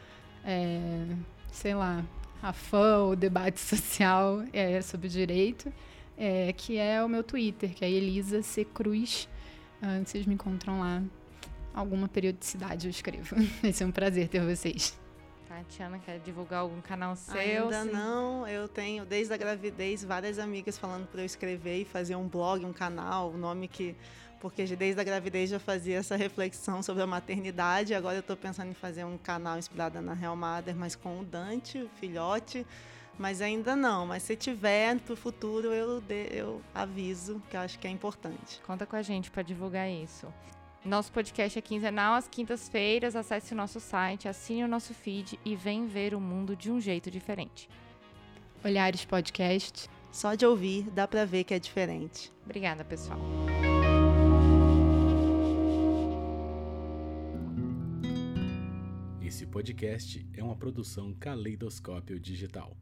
é, sei lá, a fã ou debate social é, sobre direito, é, que é o meu Twitter, que é Elisa C. Cruz. Ah, vocês me encontram lá. Alguma periodicidade eu escrevo. Vai ser um prazer ter vocês. Tiana quer divulgar algum canal seu? Ainda sim. não. Eu tenho, desde a gravidez, várias amigas falando para eu escrever e fazer um blog, um canal, o um nome que. Porque desde a gravidez já fazia essa reflexão sobre a maternidade. Agora eu estou pensando em fazer um canal inspirado na Real Mother, mas com o Dante, o filhote. Mas ainda não. Mas se tiver para o futuro, eu, eu aviso, que eu acho que é importante. Conta com a gente para divulgar isso. Nosso podcast é quinzenal às quintas-feiras. Acesse o nosso site, assine o nosso feed e vem ver o mundo de um jeito diferente. Olhares Podcast. Só de ouvir dá para ver que é diferente. Obrigada, pessoal. Esse podcast é uma produção Caleidoscópio Digital.